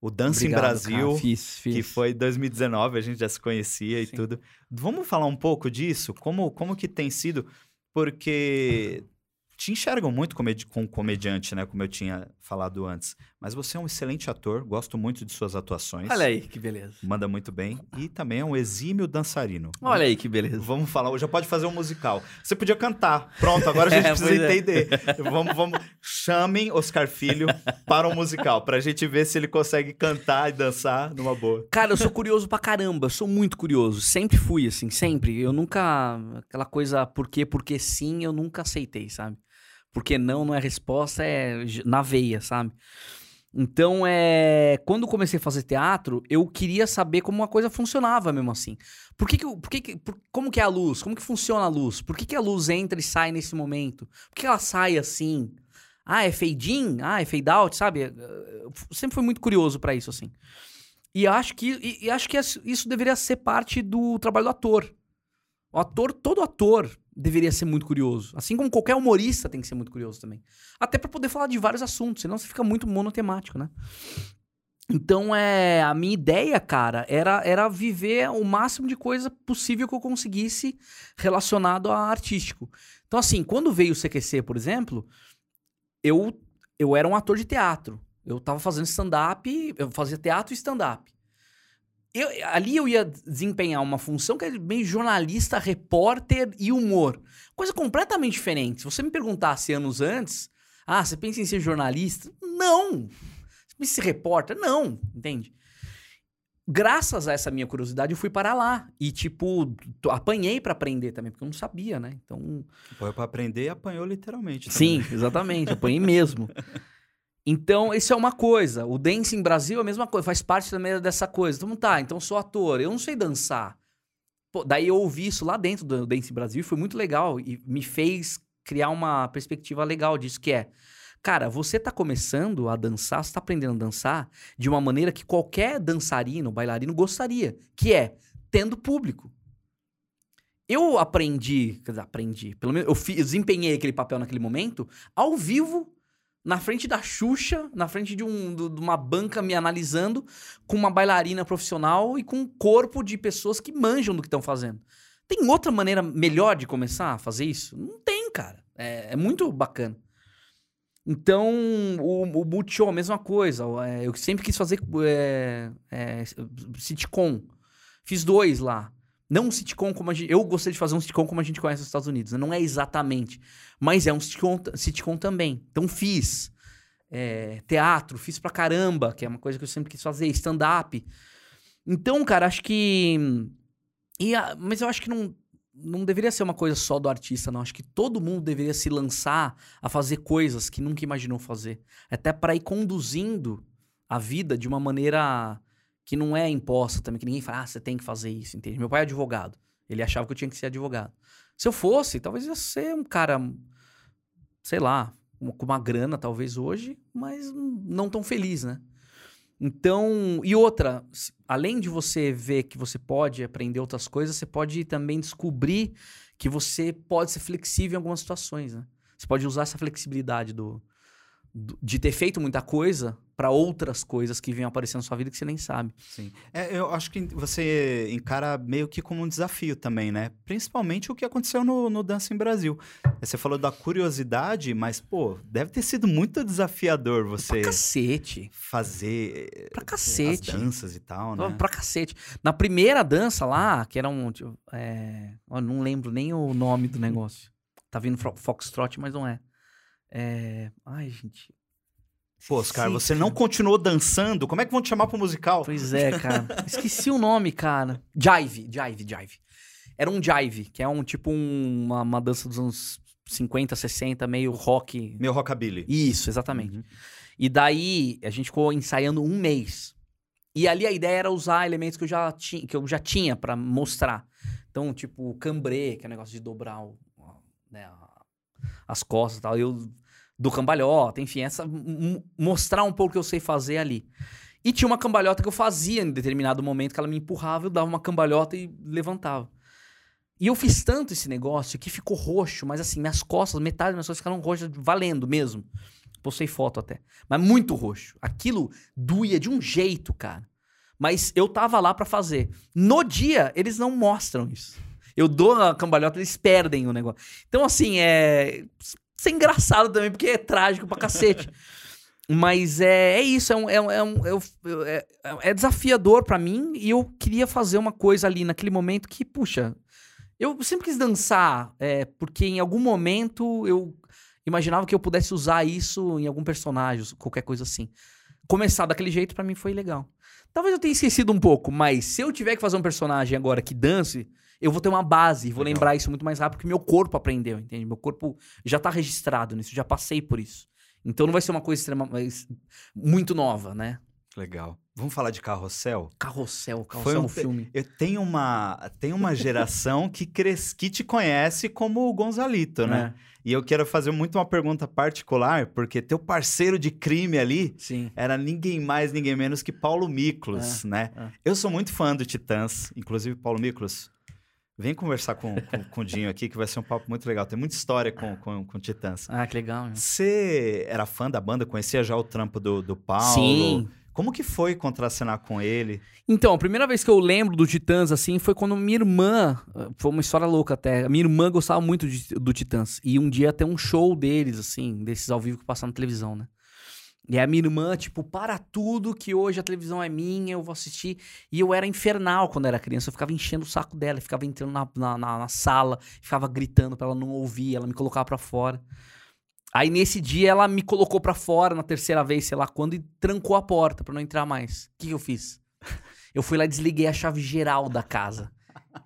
o Dança em Brasil, fiz, fiz. que foi 2019, a gente já se conhecia Sim. e tudo. Vamos falar um pouco disso? Como, como que tem sido? Porque te enxergam muito comedi com comediante, né? Como eu tinha falado antes. Mas você é um excelente ator, gosto muito de suas atuações. Olha aí, que beleza. Manda muito bem. E também é um exímio dançarino. Olha aí, que beleza. Vamos falar, já pode fazer um musical. Você podia cantar. Pronto, agora a gente *laughs* é, precisa é. entender. Vamos, vamos. Chamem Oscar Filho para um musical, pra gente ver se ele consegue cantar e dançar numa boa. Cara, eu sou curioso pra caramba, eu sou muito curioso. Sempre fui, assim, sempre. Eu nunca. Aquela coisa, por quê, porque sim, eu nunca aceitei, sabe? Porque não não é resposta, é na veia, sabe? Então, é, quando comecei a fazer teatro, eu queria saber como uma coisa funcionava mesmo assim. Por que, que, por que, que por, como que é a luz? Como que funciona a luz? Por que, que a luz entra e sai nesse momento? Por que ela sai assim? Ah, é fade in? Ah, é fade out, sabe? Eu sempre fui muito curioso para isso, assim. E acho que, e, e acho que isso deveria ser parte do trabalho do ator. O ator, todo ator deveria ser muito curioso. Assim como qualquer humorista tem que ser muito curioso também. Até para poder falar de vários assuntos, senão você fica muito monotemático, né? Então, é, a minha ideia, cara, era, era viver o máximo de coisa possível que eu conseguisse relacionado a artístico. Então, assim, quando veio o CQC, por exemplo, eu, eu era um ator de teatro. Eu tava fazendo stand-up, eu fazia teatro e stand-up. Eu, ali eu ia desempenhar uma função que é meio jornalista, repórter e humor. Coisa completamente diferente. Se você me perguntasse anos antes, ah, você pensa em ser jornalista? Não! Esse repórter? Não, entende? Graças a essa minha curiosidade, eu fui para lá. E, tipo, apanhei para aprender também, porque eu não sabia, né? Então. Foi para aprender e apanhou literalmente. Também. Sim, exatamente. apanhei mesmo. *laughs* Então, isso é uma coisa. O Dancing Brasil é a mesma coisa, faz parte também dessa coisa. Então, tá, então sou ator, eu não sei dançar. Pô, daí eu ouvi isso lá dentro do Dancing Brasil foi muito legal. E me fez criar uma perspectiva legal disso, que é Cara, você tá começando a dançar, você tá aprendendo a dançar de uma maneira que qualquer dançarino, bailarino gostaria, que é tendo público. Eu aprendi, quer dizer, aprendi, pelo menos eu, fiz, eu desempenhei aquele papel naquele momento, ao vivo, na frente da Xuxa, na frente de, um, de uma banca me analisando, com uma bailarina profissional e com um corpo de pessoas que manjam do que estão fazendo. Tem outra maneira melhor de começar a fazer isso? Não tem, cara. É, é muito bacana. Então, o, o Multishow, a mesma coisa. É, eu sempre quis fazer é, é, sitcom. Fiz dois lá. Não um sitcom como a gente. Eu gostei de fazer um sitcom como a gente conhece nos Estados Unidos. Não é exatamente. Mas é um sitcom, sitcom também. Então fiz. É, teatro, fiz pra caramba, que é uma coisa que eu sempre quis fazer. Stand-up. Então, cara, acho que. A, mas eu acho que não não deveria ser uma coisa só do artista, não. Acho que todo mundo deveria se lançar a fazer coisas que nunca imaginou fazer. Até para ir conduzindo a vida de uma maneira que não é imposta também, que ninguém fala, ah, você tem que fazer isso, entende? Meu pai é advogado. Ele achava que eu tinha que ser advogado. Se eu fosse, talvez ia ser um cara, sei lá, com uma grana talvez hoje, mas não tão feliz, né? Então, e outra, além de você ver que você pode aprender outras coisas, você pode também descobrir que você pode ser flexível em algumas situações, né? Você pode usar essa flexibilidade do, do de ter feito muita coisa para outras coisas que vêm aparecendo na sua vida que você nem sabe. Sim. É, eu acho que você encara meio que como um desafio também, né? Principalmente o que aconteceu no, no Dança em Brasil. Você falou da curiosidade, mas, pô, deve ter sido muito desafiador você. Pra cacete. Fazer. Pra cacete. As danças e tal, né? Pra cacete. Na primeira dança lá, que era um. Tipo, é... Eu não lembro nem o nome do negócio. Tá vindo Foxtrot, mas não é. É. Ai, gente. Pô, Oscar, você não continuou dançando? Como é que vão te chamar pro musical? Pois é, cara. *laughs* Esqueci o nome, cara. Jive, jive, jive. Era um jive, que é um tipo um, uma, uma dança dos anos 50, 60, meio rock. Meio rockabilly. Isso, exatamente. Uhum. E daí a gente ficou ensaiando um mês. E ali a ideia era usar elementos que eu já, ti, que eu já tinha para mostrar. Então, tipo, cambrê, que é o um negócio de dobrar o, né, as costas e tal. Eu do cambalhota, enfim, essa mostrar um pouco o que eu sei fazer ali. E tinha uma cambalhota que eu fazia em determinado momento que ela me empurrava, eu dava uma cambalhota e levantava. E eu fiz tanto esse negócio que ficou roxo, mas assim, minhas costas, metade das minhas costas ficaram roxas, valendo mesmo. Postei foto até. Mas muito roxo. Aquilo doía de um jeito, cara. Mas eu tava lá para fazer. No dia, eles não mostram isso. Eu dou a cambalhota, eles perdem o negócio. Então, assim, é ser engraçado também, porque é trágico pra cacete. *laughs* Mas é, é isso, é, um, é, um, é, um, é, é desafiador para mim e eu queria fazer uma coisa ali naquele momento que, puxa, eu sempre quis dançar, é, porque em algum momento eu imaginava que eu pudesse usar isso em algum personagem, qualquer coisa assim. Começar daquele jeito para mim foi legal. Talvez eu tenha esquecido um pouco, mas se eu tiver que fazer um personagem agora que dance, eu vou ter uma base, vou Legal. lembrar isso muito mais rápido porque meu corpo aprendeu, entende? Meu corpo já tá registrado nisso, já passei por isso. Então não vai ser uma coisa extrema, muito nova, né? Legal. Vamos falar de Carrossel? Carrossel, Carrossel Foi um, filme. Eu tenho uma, tenho uma geração que, cres, que te conhece como o Gonzalito, né? É. E eu quero fazer muito uma pergunta particular, porque teu parceiro de crime ali Sim. era ninguém mais, ninguém menos que Paulo Miklos, é, né? É. Eu sou muito fã do Titãs, inclusive Paulo Miklos. Vem conversar com, com, com, o Dinho aqui, que vai ser um papo muito legal. Tem muita história com, com, com Titãs. Ah, que legal. Você era fã da banda? Conhecia já o trampo do, do Paulo? Sim. Como que foi contracenar com ele? Então, a primeira vez que eu lembro do Titãs, assim, foi quando minha irmã... Foi uma história louca até. Minha irmã gostava muito de, do Titãs. E um dia até um show deles, assim, desses ao vivo que passaram na televisão, né? E a minha irmã, tipo, para tudo que hoje a televisão é minha, eu vou assistir. E eu era infernal quando era criança. Eu ficava enchendo o saco dela, ficava entrando na, na, na, sala, ficava gritando para ela não ouvir, ela me colocava para fora. Aí nesse dia ela me colocou pra fora na terceira vez, sei lá quando, e trancou a porta pra não entrar mais. O que, que eu fiz? Eu fui lá e desliguei a chave geral da casa.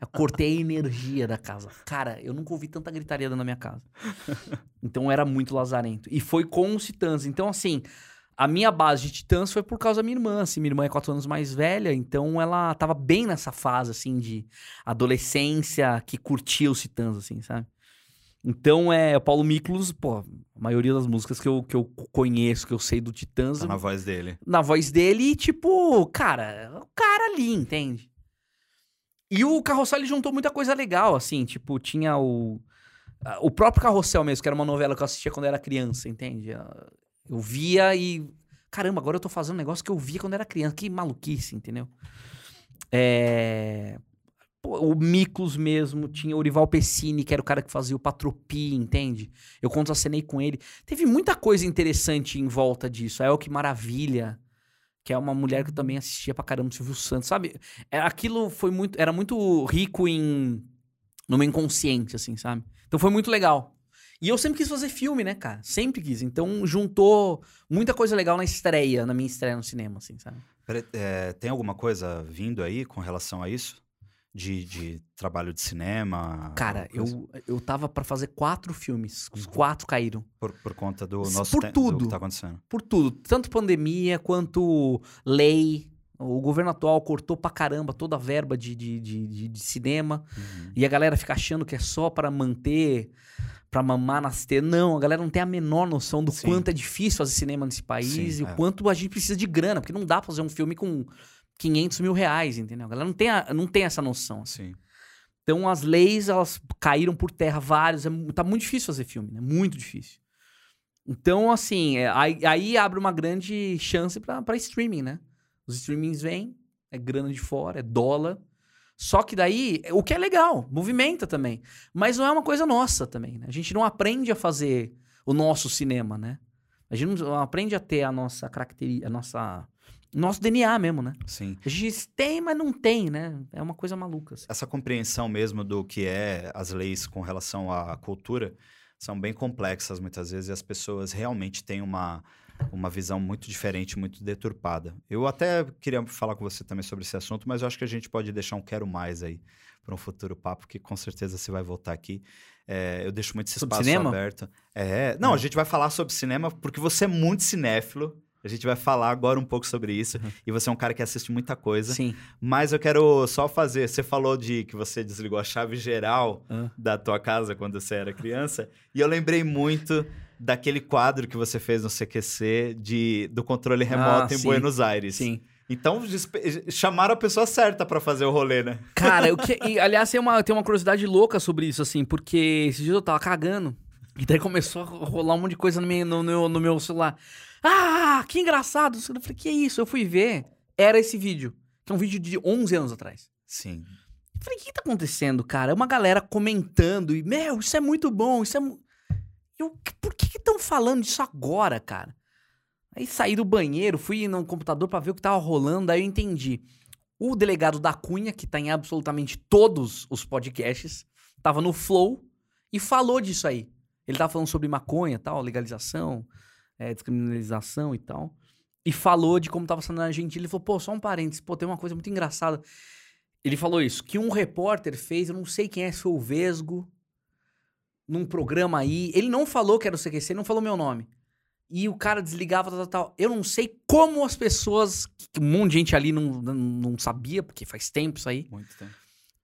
Eu cortei a energia da casa. Cara, eu nunca ouvi tanta gritaria na minha casa. Então era muito lazarento. E foi com os Titãs. Então, assim, a minha base de Titãs foi por causa da minha irmã. Assim, minha irmã é quatro anos mais velha, então ela tava bem nessa fase, assim, de adolescência que curtia os Titãs, assim, sabe? Então é o Paulo Miklos, pô, a maioria das músicas que eu, que eu conheço, que eu sei do Titãs, Tá na voz dele. na voz dele, e tipo, cara, o cara ali, entende? E o Carrossel ele juntou muita coisa legal, assim, tipo, tinha o. O próprio Carrossel mesmo, que era uma novela que eu assistia quando eu era criança, entende? Eu via e. Caramba, agora eu tô fazendo um negócio que eu via quando era criança. Que maluquice, entendeu? É. pô, o Miklos mesmo, tinha o Orival Pessini, que era o cara que fazia o Patropi, entende? Eu contracenei com ele. Teve muita coisa interessante em volta disso. A Que Maravilha, que é uma mulher que eu também assistia pra caramba, Silvio Santos, sabe? É, Aquilo foi muito, era muito rico em meu inconsciente, assim, sabe? Então foi muito legal. E eu sempre quis fazer filme, né, cara? Sempre quis. Então juntou muita coisa legal na estreia, na minha estreia no cinema, assim, sabe? É, tem alguma coisa vindo aí com relação a isso? De, de trabalho de cinema? Cara, eu, eu tava pra fazer quatro filmes. Os quatro caíram. Por, por conta do nosso por tempo, do tudo. que tá acontecendo. Por tudo. Tanto pandemia quanto lei. O governo atual cortou pra caramba toda a verba de, de, de, de- de cinema. Uhum. E a galera fica achando que é só pra manter, pra mamar nas tetas. Não, a galera não tem a menor noção do Sim. quanto é difícil fazer cinema nesse país Sim, e é. o quanto a gente precisa de grana, porque não dá pra fazer um filme com 500 mil reais, entendeu? A galera não tem, a- não tem essa noção. assim. Sim. Então as leis, elas caíram por terra vários. É, tá muito difícil fazer filme, né? Muito difícil. Então, assim, é, aí, aí abre uma grande chance pra streaming, né? Os streamings vêm, é grana de fora, é dólar. Só que daí, o que é legal, movimenta também. Mas não é uma coisa nossa também, né? A gente não aprende a fazer o nosso cinema, né? A gente não aprende a ter a nossa característica, a nossa... Nosso DNA mesmo, né? Sim. A gente tem, mas não tem, né? É uma coisa maluca. assim. Essa compreensão mesmo do que é as leis com relação à cultura são bem complexas muitas vezes e as pessoas realmente têm uma, uma visão muito diferente, muito deturpada. Eu até queria falar com você também sobre esse assunto, mas eu acho que a gente pode deixar um quero mais aí para um futuro papo, que com certeza você vai voltar aqui. É, eu deixo muito esse Sobre espaço cinema? aberto. É, não, a gente vai falar sobre cinema porque você é muito cinéfilo. A gente vai falar agora um pouco sobre isso. E você é um cara que assiste muita coisa. Sim. Mas eu quero só fazer. Você falou de que você desligou a chave geral Ah. da tua casa quando você era criança. E eu lembrei muito daquele quadro que você fez no CQC de, do controle remoto Ah, em sim. Buenos Aires. Sim. Então, chamaram a pessoa certa pra fazer o rolê, né? Cara, eu *laughs* que... e, aliás, tem uma, tem uma curiosidade louca sobre isso, assim, porque esses dias eu tava cagando. E daí começou a rolar um monte de coisa no meu, no, meu- no meu celular. Ah, que engraçado. Eu falei, que isso? Eu fui ver. Era esse vídeo. Que é um vídeo de 11 anos atrás. Sim. Eu falei, o que tá acontecendo, cara? É uma galera comentando e, meu, isso é muito bom, isso é. Mu-" Eu, por que estão falando disso agora, cara? Aí saí do banheiro, fui no computador pra ver o que tava rolando, daí eu entendi. O delegado da Cunha, que tá em absolutamente todos os podcasts, tava no Flow e falou disso aí. Ele tava falando sobre maconha tal, legalização, é, descriminalização e tal. E falou de como tava sendo na Argentina. Ele falou, pô, só um parênteses, pô, tem uma coisa muito engraçada. Ele falou isso, que um repórter fez, eu não sei quem é, se foi o Vesgo, num programa aí. Ele não falou que era o CQC, ele não falou meu nome. E o cara desligava, tal, tal, tal. Eu não sei como as pessoas, que um monte de gente ali não, não, não sabia, porque faz tempo isso aí. Muito tempo.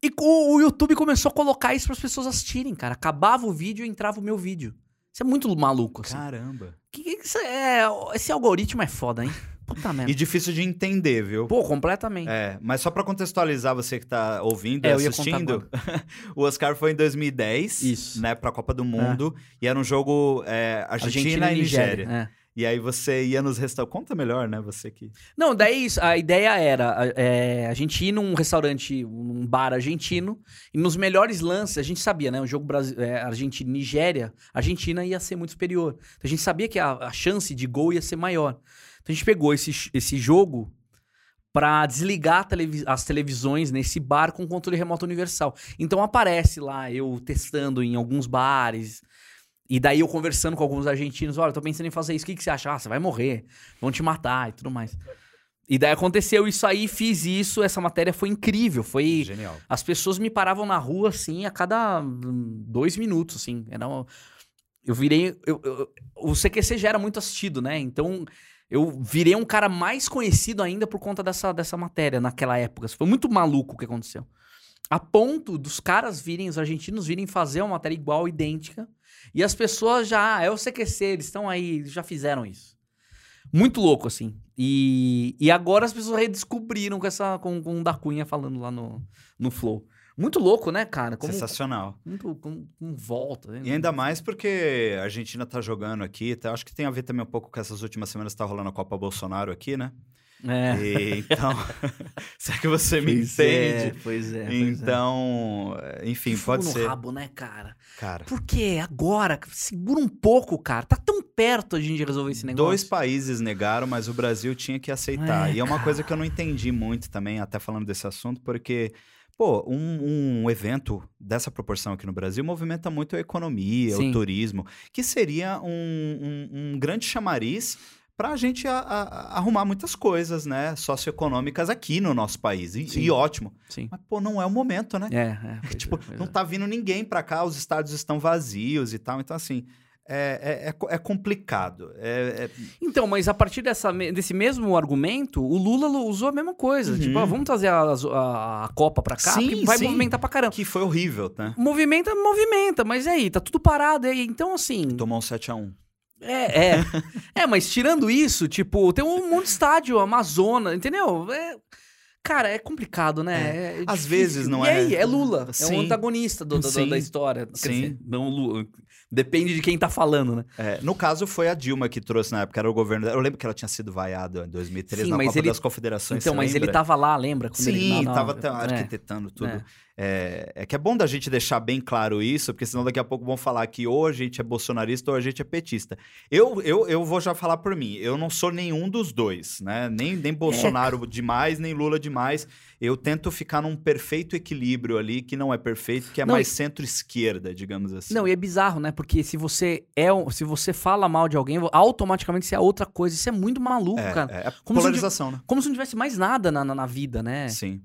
E o, o YouTube começou a colocar isso para as pessoas assistirem, cara. Acabava o vídeo e entrava o meu vídeo. Isso é muito maluco, assim. Caramba. Que, que isso é, esse algoritmo é foda, hein? *laughs* Puta merda. E difícil de entender, viu? Pô, completamente. É, mas só pra contextualizar você que tá ouvindo e É, eu ia assistindo, *laughs* o Oscar foi em 2010, Isso. né, pra Copa do Mundo, e era um jogo é, Argentina, e Nigéria. é. E aí você ia nos restaurantes. Conta melhor, né? Você que. Não, daí isso, a ideia era a- é, a gente ir num restaurante, num bar argentino, e nos melhores lances, a gente sabia, né? O jogo Brasi- é, Argentina e Nigéria, a Argentina ia ser muito superior. Então a gente sabia que a, a chance de gol ia ser maior. Então a gente pegou esse, esse jogo pra desligar a televi- as televisões nesse bar com controle remoto universal. Então aparece lá eu testando em alguns bares. E daí eu conversando com alguns argentinos, olha, eu tô pensando em fazer isso, o que, que você acha? Ah, você vai morrer, vão te matar e tudo mais. E daí aconteceu isso aí, fiz isso, essa matéria foi incrível, foi... Genial. As pessoas me paravam na rua, assim, a cada dois minutos, assim. Era um- Eu virei... eu- eu- o CQC já era muito assistido, né? Então, eu virei um cara mais conhecido ainda por conta dessa, dessa matéria naquela época. Foi muito maluco o que aconteceu. A ponto dos caras virem, os argentinos virem fazer uma matéria igual, idêntica. E as pessoas já... Ah, é o CQC, eles estão aí, já fizeram isso. Muito louco, assim. E, e agora as pessoas redescobriram com essa com, com o da Cunha falando lá no, no Flow. Muito louco, né, cara? Como, Sensacional. muito, com, com volta. né? E ainda mais porque a Argentina tá jogando aqui, tá? acho que tem a ver também um pouco com essas últimas semanas que tá rolando a Copa Bolsonaro aqui, né? É. E, então, *laughs* será que você me Pois é, entende? pois é. pois é. Então, enfim, Fogo pode no ser. rabo, né, cara? Cara, Por quê? Agora, segura um pouco, cara. Tá tão perto a gente resolver esse negócio. dois países negaram, mas o Brasil tinha que aceitar. É, e é uma cara. coisa que eu não entendi muito também, até falando desse assunto, porque, pô, um, um evento dessa proporção aqui no Brasil movimenta muito a economia, Sim. o turismo, que seria um, um- um grande chamariz para a gente arrumar muitas coisas, né, socioeconômicas aqui no nosso país. E, Sim. e ótimo. Sim. Mas, pô, não é o momento, né? É, é. *laughs* tipo, é, não é. tá vindo ninguém pra cá, os estádios estão vazios e tal. Então, assim, é, é, é é complicado. É, é- Então, mas a partir dessa, desse mesmo argumento, o Lula lu- usou a mesma coisa. Uhum. Tipo, ah, vamos trazer a, a- a Copa pra cá, Sim, vai sim. movimentar pra caramba. que foi horrível, né? Movimenta, movimenta, mas e aí? Tá tudo parado. E aí? Então, assim. Tomou um 7x1. É, é. *laughs* é, mas tirando isso, tipo, tem um monte de estádio, Amazonas, entendeu? É- cara, é complicado, né? É Às difícil. vezes não e é- aí, é Lula. É Sim. o antagonista do- do- da história. Sim. dizer, não Lula. Depende de quem tá falando, né? É, no caso, foi a Dilma que trouxe na época, era o governo. Eu lembro que ela tinha sido vaiada em 2013 Sim, na Copa ele- das Confederações. então, mas ele lembra? tava lá, lembra? Quando ele- Sim, na- na- tava tão é. arquitetando tudo. É. É. é que é bom da gente deixar bem claro isso, porque senão daqui a pouco vão falar que ou a gente é bolsonarista ou a gente é petista. Eu, eu, eu vou já falar por mim, eu não sou nenhum dos dois, né? Nem, nem Bolsonaro demais, nem Lula demais. Eu tento ficar num perfeito equilíbrio ali, que não é perfeito, que é Não, mais e- centro-esquerda, digamos assim. Não, e é bizarro, né? Porque se você é, um- se você fala mal de alguém, automaticamente você é outra coisa. Isso é muito maluco, é, cara. é, é Como se não polarização, né? Como se não tivesse mais nada na, na, na vida, né? Sim.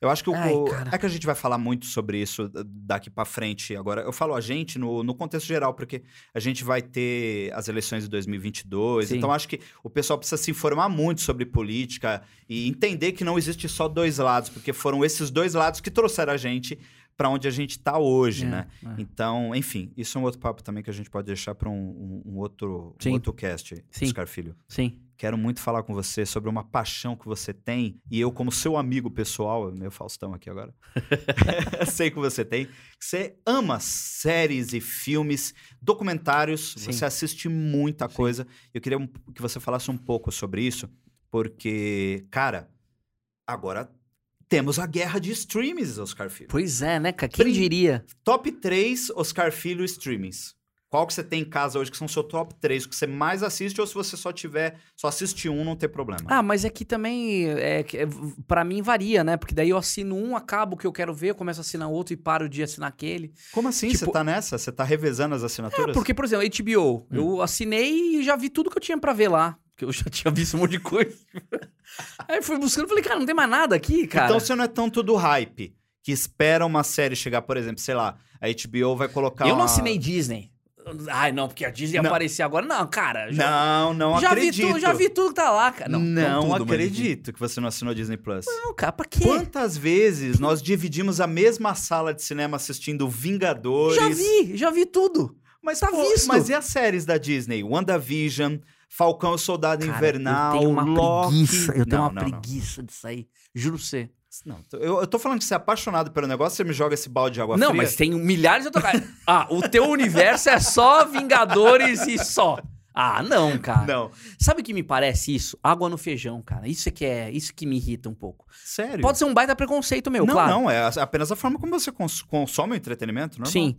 Eu acho que o, Ai, é que a gente vai falar muito sobre isso d- daqui pra frente. Agora, eu falo a gente no, no contexto geral, porque a gente vai ter as eleições de 2022. Sim. Então, acho que o pessoal precisa se informar muito sobre política e entender que não existe só dois lados, porque foram esses dois lados que trouxeram a gente pra onde a gente tá hoje, É, né? é. Então, enfim, isso é um outro papo também que a gente pode deixar pra um, um- um outro, um outro cast, Sim. Oscar Filho. Sim. Quero muito falar com você sobre uma paixão que você tem e eu, como seu amigo pessoal, meu Faustão aqui agora, *laughs* sei que você tem. Você ama séries e filmes, documentários, Sim. você assiste muita Sim. coisa. Eu queria que você falasse um pouco sobre isso, porque, cara, agora temos a guerra de streamings, Oscar Filho. Pois é, né, cara? Quem diria? Top 3 Oscar Filho streamings. Qual que você tem em casa hoje que são seu top 3, que você mais assiste, ou se você só tiver, só assiste um, não tem problema. Ah, mas é que também, é, é, pra mim varia, né? Porque daí eu assino um, acabo o que eu quero ver, eu começo a assinar outro e paro de assinar aquele. Como assim? Tipo- Você tá nessa? Você tá revezando as assinaturas? É, porque, por exemplo, HBO, Hum. eu assinei e já vi tudo que eu tinha pra ver lá. Porque eu já *laughs* tinha visto um monte de coisa. *laughs* Aí fui buscando e falei, cara, não tem mais nada aqui, cara. Então você não é tanto do hype, que espera uma série chegar, por exemplo, sei lá, a HBO vai colocar eu não uma- assinei Disney. Ai, não, porque a Disney Não. aparecia agora. Não, cara. Já, Não, não já vi acredito. tudo, já vi tudo que tá lá, cara. Não, Não, tudo, mas enfim. acredito que você não assinou Disney Plus. Não, cara, pra quê? Quantas vezes nós dividimos a mesma sala de cinema assistindo Vingadores? Já vi, já vi tudo. Mas, Tá pô, visto. mas e as séries da Disney? WandaVision, Falcão e Soldado Cara, Invernal, eu tenho uma Loki... preguiça, eu tenho Não, uma não, não. preguiça disso aí. Juro pra você. Não, eu, eu tô falando que você é apaixonado pelo negócio, você me joga esse balde de água não, fria. mas tem milhares de outras. ah, o teu universo é só Vingadores e só. Ah, não, cara. Não, Sabe o que me parece isso? Água no feijão, cara. Isso é que é, isso que me irrita um pouco. sério. Pode ser um baita preconceito meu, não, claro. não, é apenas a forma como você cons- consome o entretenimento, normal. Sim.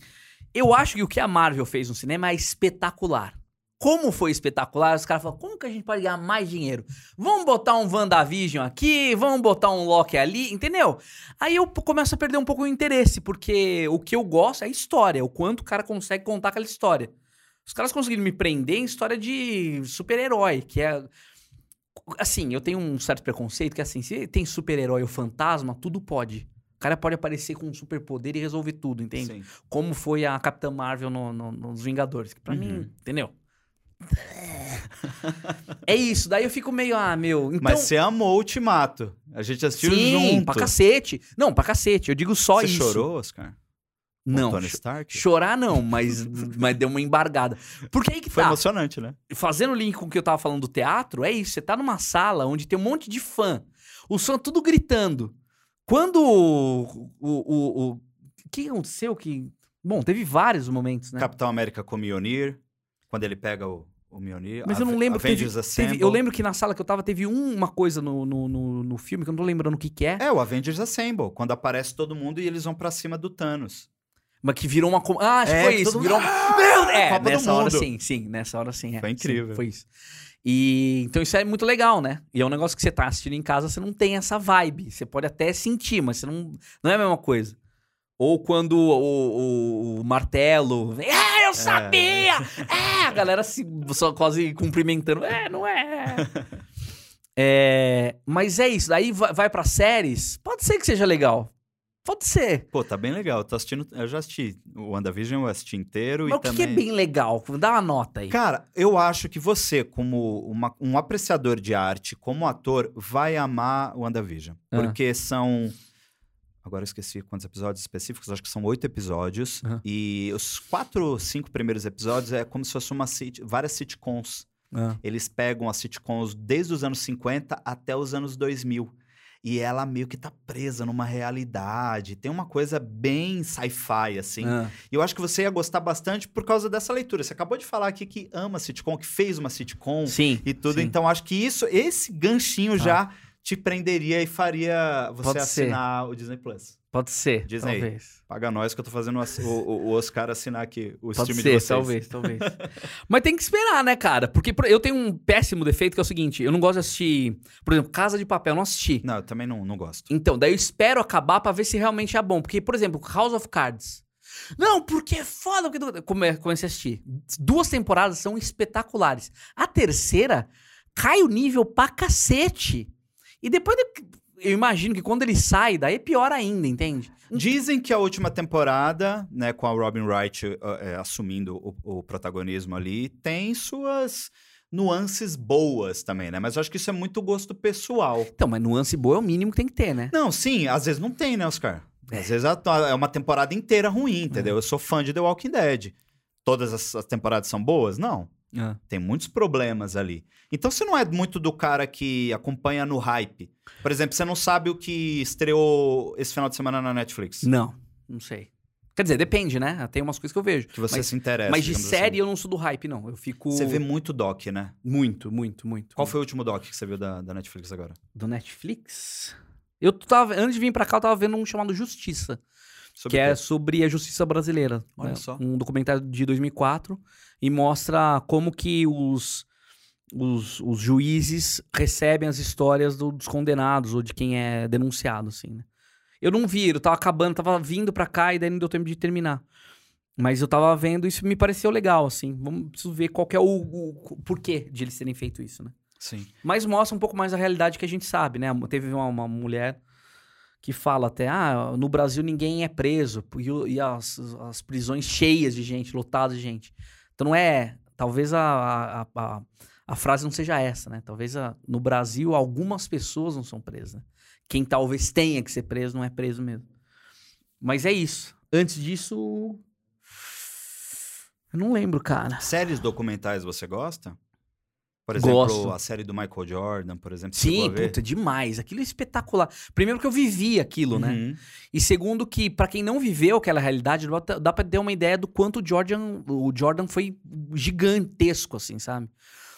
Eu acho que o que a Marvel fez no cinema é espetacular. Como foi espetacular, os caras falaram, como que a gente pode ganhar mais dinheiro? Vamos botar um WandaVision aqui, vamos botar um Loki ali, entendeu? Aí eu começo a perder um pouco o interesse, porque o que eu gosto é a história, o quanto o cara consegue contar aquela história. Os caras conseguiram me prender em história de super-herói, que é. Assim, eu tenho um certo preconceito que, assim, se tem super-herói ou fantasma, tudo pode. O cara pode aparecer com um superpoder e resolver tudo, entende? Sim. Como foi a Capitã Marvel no- no- nos Vingadores. Que pra Uhum. mim, entendeu? É isso, daí eu fico meio, ah, meu. Então, Mas você amou o Ultimato. A gente assistiu sim, junto. pra cacete. Não, pra cacete. Eu digo só você isso. chorou, Oscar? Não. Tony Stark? Chorar não, mas, mas deu uma embargada. Porque aí que Foi tá. emocionante, né? Fazendo link com o que eu tava falando do teatro, é isso. Você tá numa sala onde tem um monte de fã. Os fãs tudo gritando. Quando o. O, o, o que aconteceu que. Bom, teve vários momentos, né? Capitão América com o Mjolnir, quando ele pega o, o Mjolnir. Mas eu não lembro. Teve, Avengers teve- Assemble. eu lembro que na sala que eu tava teve um- uma coisa no, no, no, no filme que eu não tô lembrando o que, que é, É, o Avengers Assemble, quando aparece todo mundo e eles vão pra cima do Thanos. mas que virou uma. Ah, acho É, que foi isso. Virou mundo- uma. Meu É, Copa nessa hora sim, sim. Nessa hora sim. é. Foi Sim, incrível. foi isso. E então isso é muito legal, né? E é um negócio que você tá assistindo em casa, você não tem essa vibe. Você pode até sentir, mas você não. Não é a mesma coisa. Ou quando o, o- o martelo. É, eu sabia! É, a galera se, só quase cumprimentando. É, não é. *laughs* É, mas é isso. Daí vai, vai pra séries. Pode ser que seja legal. Pode ser. Pô, tá bem legal. Eu tô assistindo. Eu já assisti o WandaVision, eu assisti inteiro Mas e o que, também. que é bem legal? Dá uma nota aí. Cara, eu acho que você, como uma- um apreciador de arte, como ator, vai amar o WandaVision. Ah. Porque são. Agora eu esqueci quantos episódios específicos, acho que são oito episódios. Aham. E os quatro, cinco primeiros episódios é como se fosse uma sit- várias sitcoms. Ah. Eles pegam as sitcoms desde os anos 50 até os anos 2000. E ela meio que tá presa numa realidade. Tem uma coisa bem sci-fi, assim. E eu acho que você ia gostar bastante por causa dessa leitura. Você acabou de falar aqui que ama sitcom, que fez uma sitcom Sim. e tudo. sim. Então acho que isso, esse ganchinho já te prenderia e faria você Pode ser. assinar o Disney Plus. Pode ser, Disney. talvez. Paga nós que eu tô fazendo o, o- o- Oscar assinar aqui o Pode stream de ser, vocês. talvez, talvez. *laughs* Mas tem que esperar, né, cara? Porque por- eu tenho um péssimo defeito que é o seguinte: eu não gosto de assistir, por exemplo, Casa de Papel, eu não assisti. Não, eu também não, não gosto. Então, daí eu espero acabar pra ver se realmente é bom. Porque, por exemplo, House of Cards. Não, porque é foda. Porque... Come- Comecei a assistir. Duas temporadas são espetaculares. A terceira cai o nível pra cacete. E depois de- eu imagino que quando ele sai, daí é pior ainda, entende? Dizem que a última temporada, né, com a Robin Wright uh, é, assumindo o, o protagonismo ali, tem suas nuances boas também, né? Mas eu acho que isso é muito gosto pessoal. Então, mas nuance boa é o mínimo que tem que ter, né? Não, sim, às vezes não tem, né, Oscar? É. Às vezes é uma temporada inteira ruim, entendeu? Eu sou fã de The Walking Dead. Todas as, as temporadas são boas? Não. Tem muitos problemas ali. Então você não é muito do cara que acompanha no hype. Por exemplo, você não sabe o que estreou esse final de semana na Netflix. Não, não sei. Quer dizer, depende, né? Tem umas coisas que eu vejo. Que você mas, se interessa. mas de série assim. eu não sou do hype, não. Eu fico. Você vê muito doc, né? muito, muito, muito. Qual foi o último doc que você viu da, da Netflix agora? Do Netflix? Eu tava. Antes de vir pra cá, eu tava vendo um chamado Justiça. Sobre que é sobre a justiça brasileira. Olha né? só. Um documentário de 2004 e mostra como que os, os, os juízes recebem as histórias do- dos condenados ou de quem é denunciado, assim, né? Eu não vi, eu tava acabando, tava vindo pra cá e daí não deu tempo de terminar. Mas eu tava vendo, isso me pareceu legal, assim. Vamos preciso ver qual é o, o, o porquê de eles terem feito isso, né? Sim. Mas mostra um pouco mais a realidade que a gente sabe, né? Teve uma, uma mulher que fala até, ah, no Brasil ninguém é preso, e, as, as prisões cheias de gente, lotadas de gente. Então não é, talvez a, a, a, a frase não seja essa, né? Talvez no Brasil algumas pessoas não são presas, né? Quem talvez tenha que ser preso não é preso mesmo. Mas é isso. Antes disso, eu não lembro, cara. Séries documentais você gosta? Por exemplo, Gosto. a série do Michael Jordan, por exemplo. Sim, puta, demais. Aquilo é espetacular. Primeiro que eu vivi aquilo, né? Uhum. E segundo que, pra quem não viveu aquela realidade, dá- dá pra ter uma ideia do quanto o Jordan, o Jordan foi gigantesco, assim, sabe?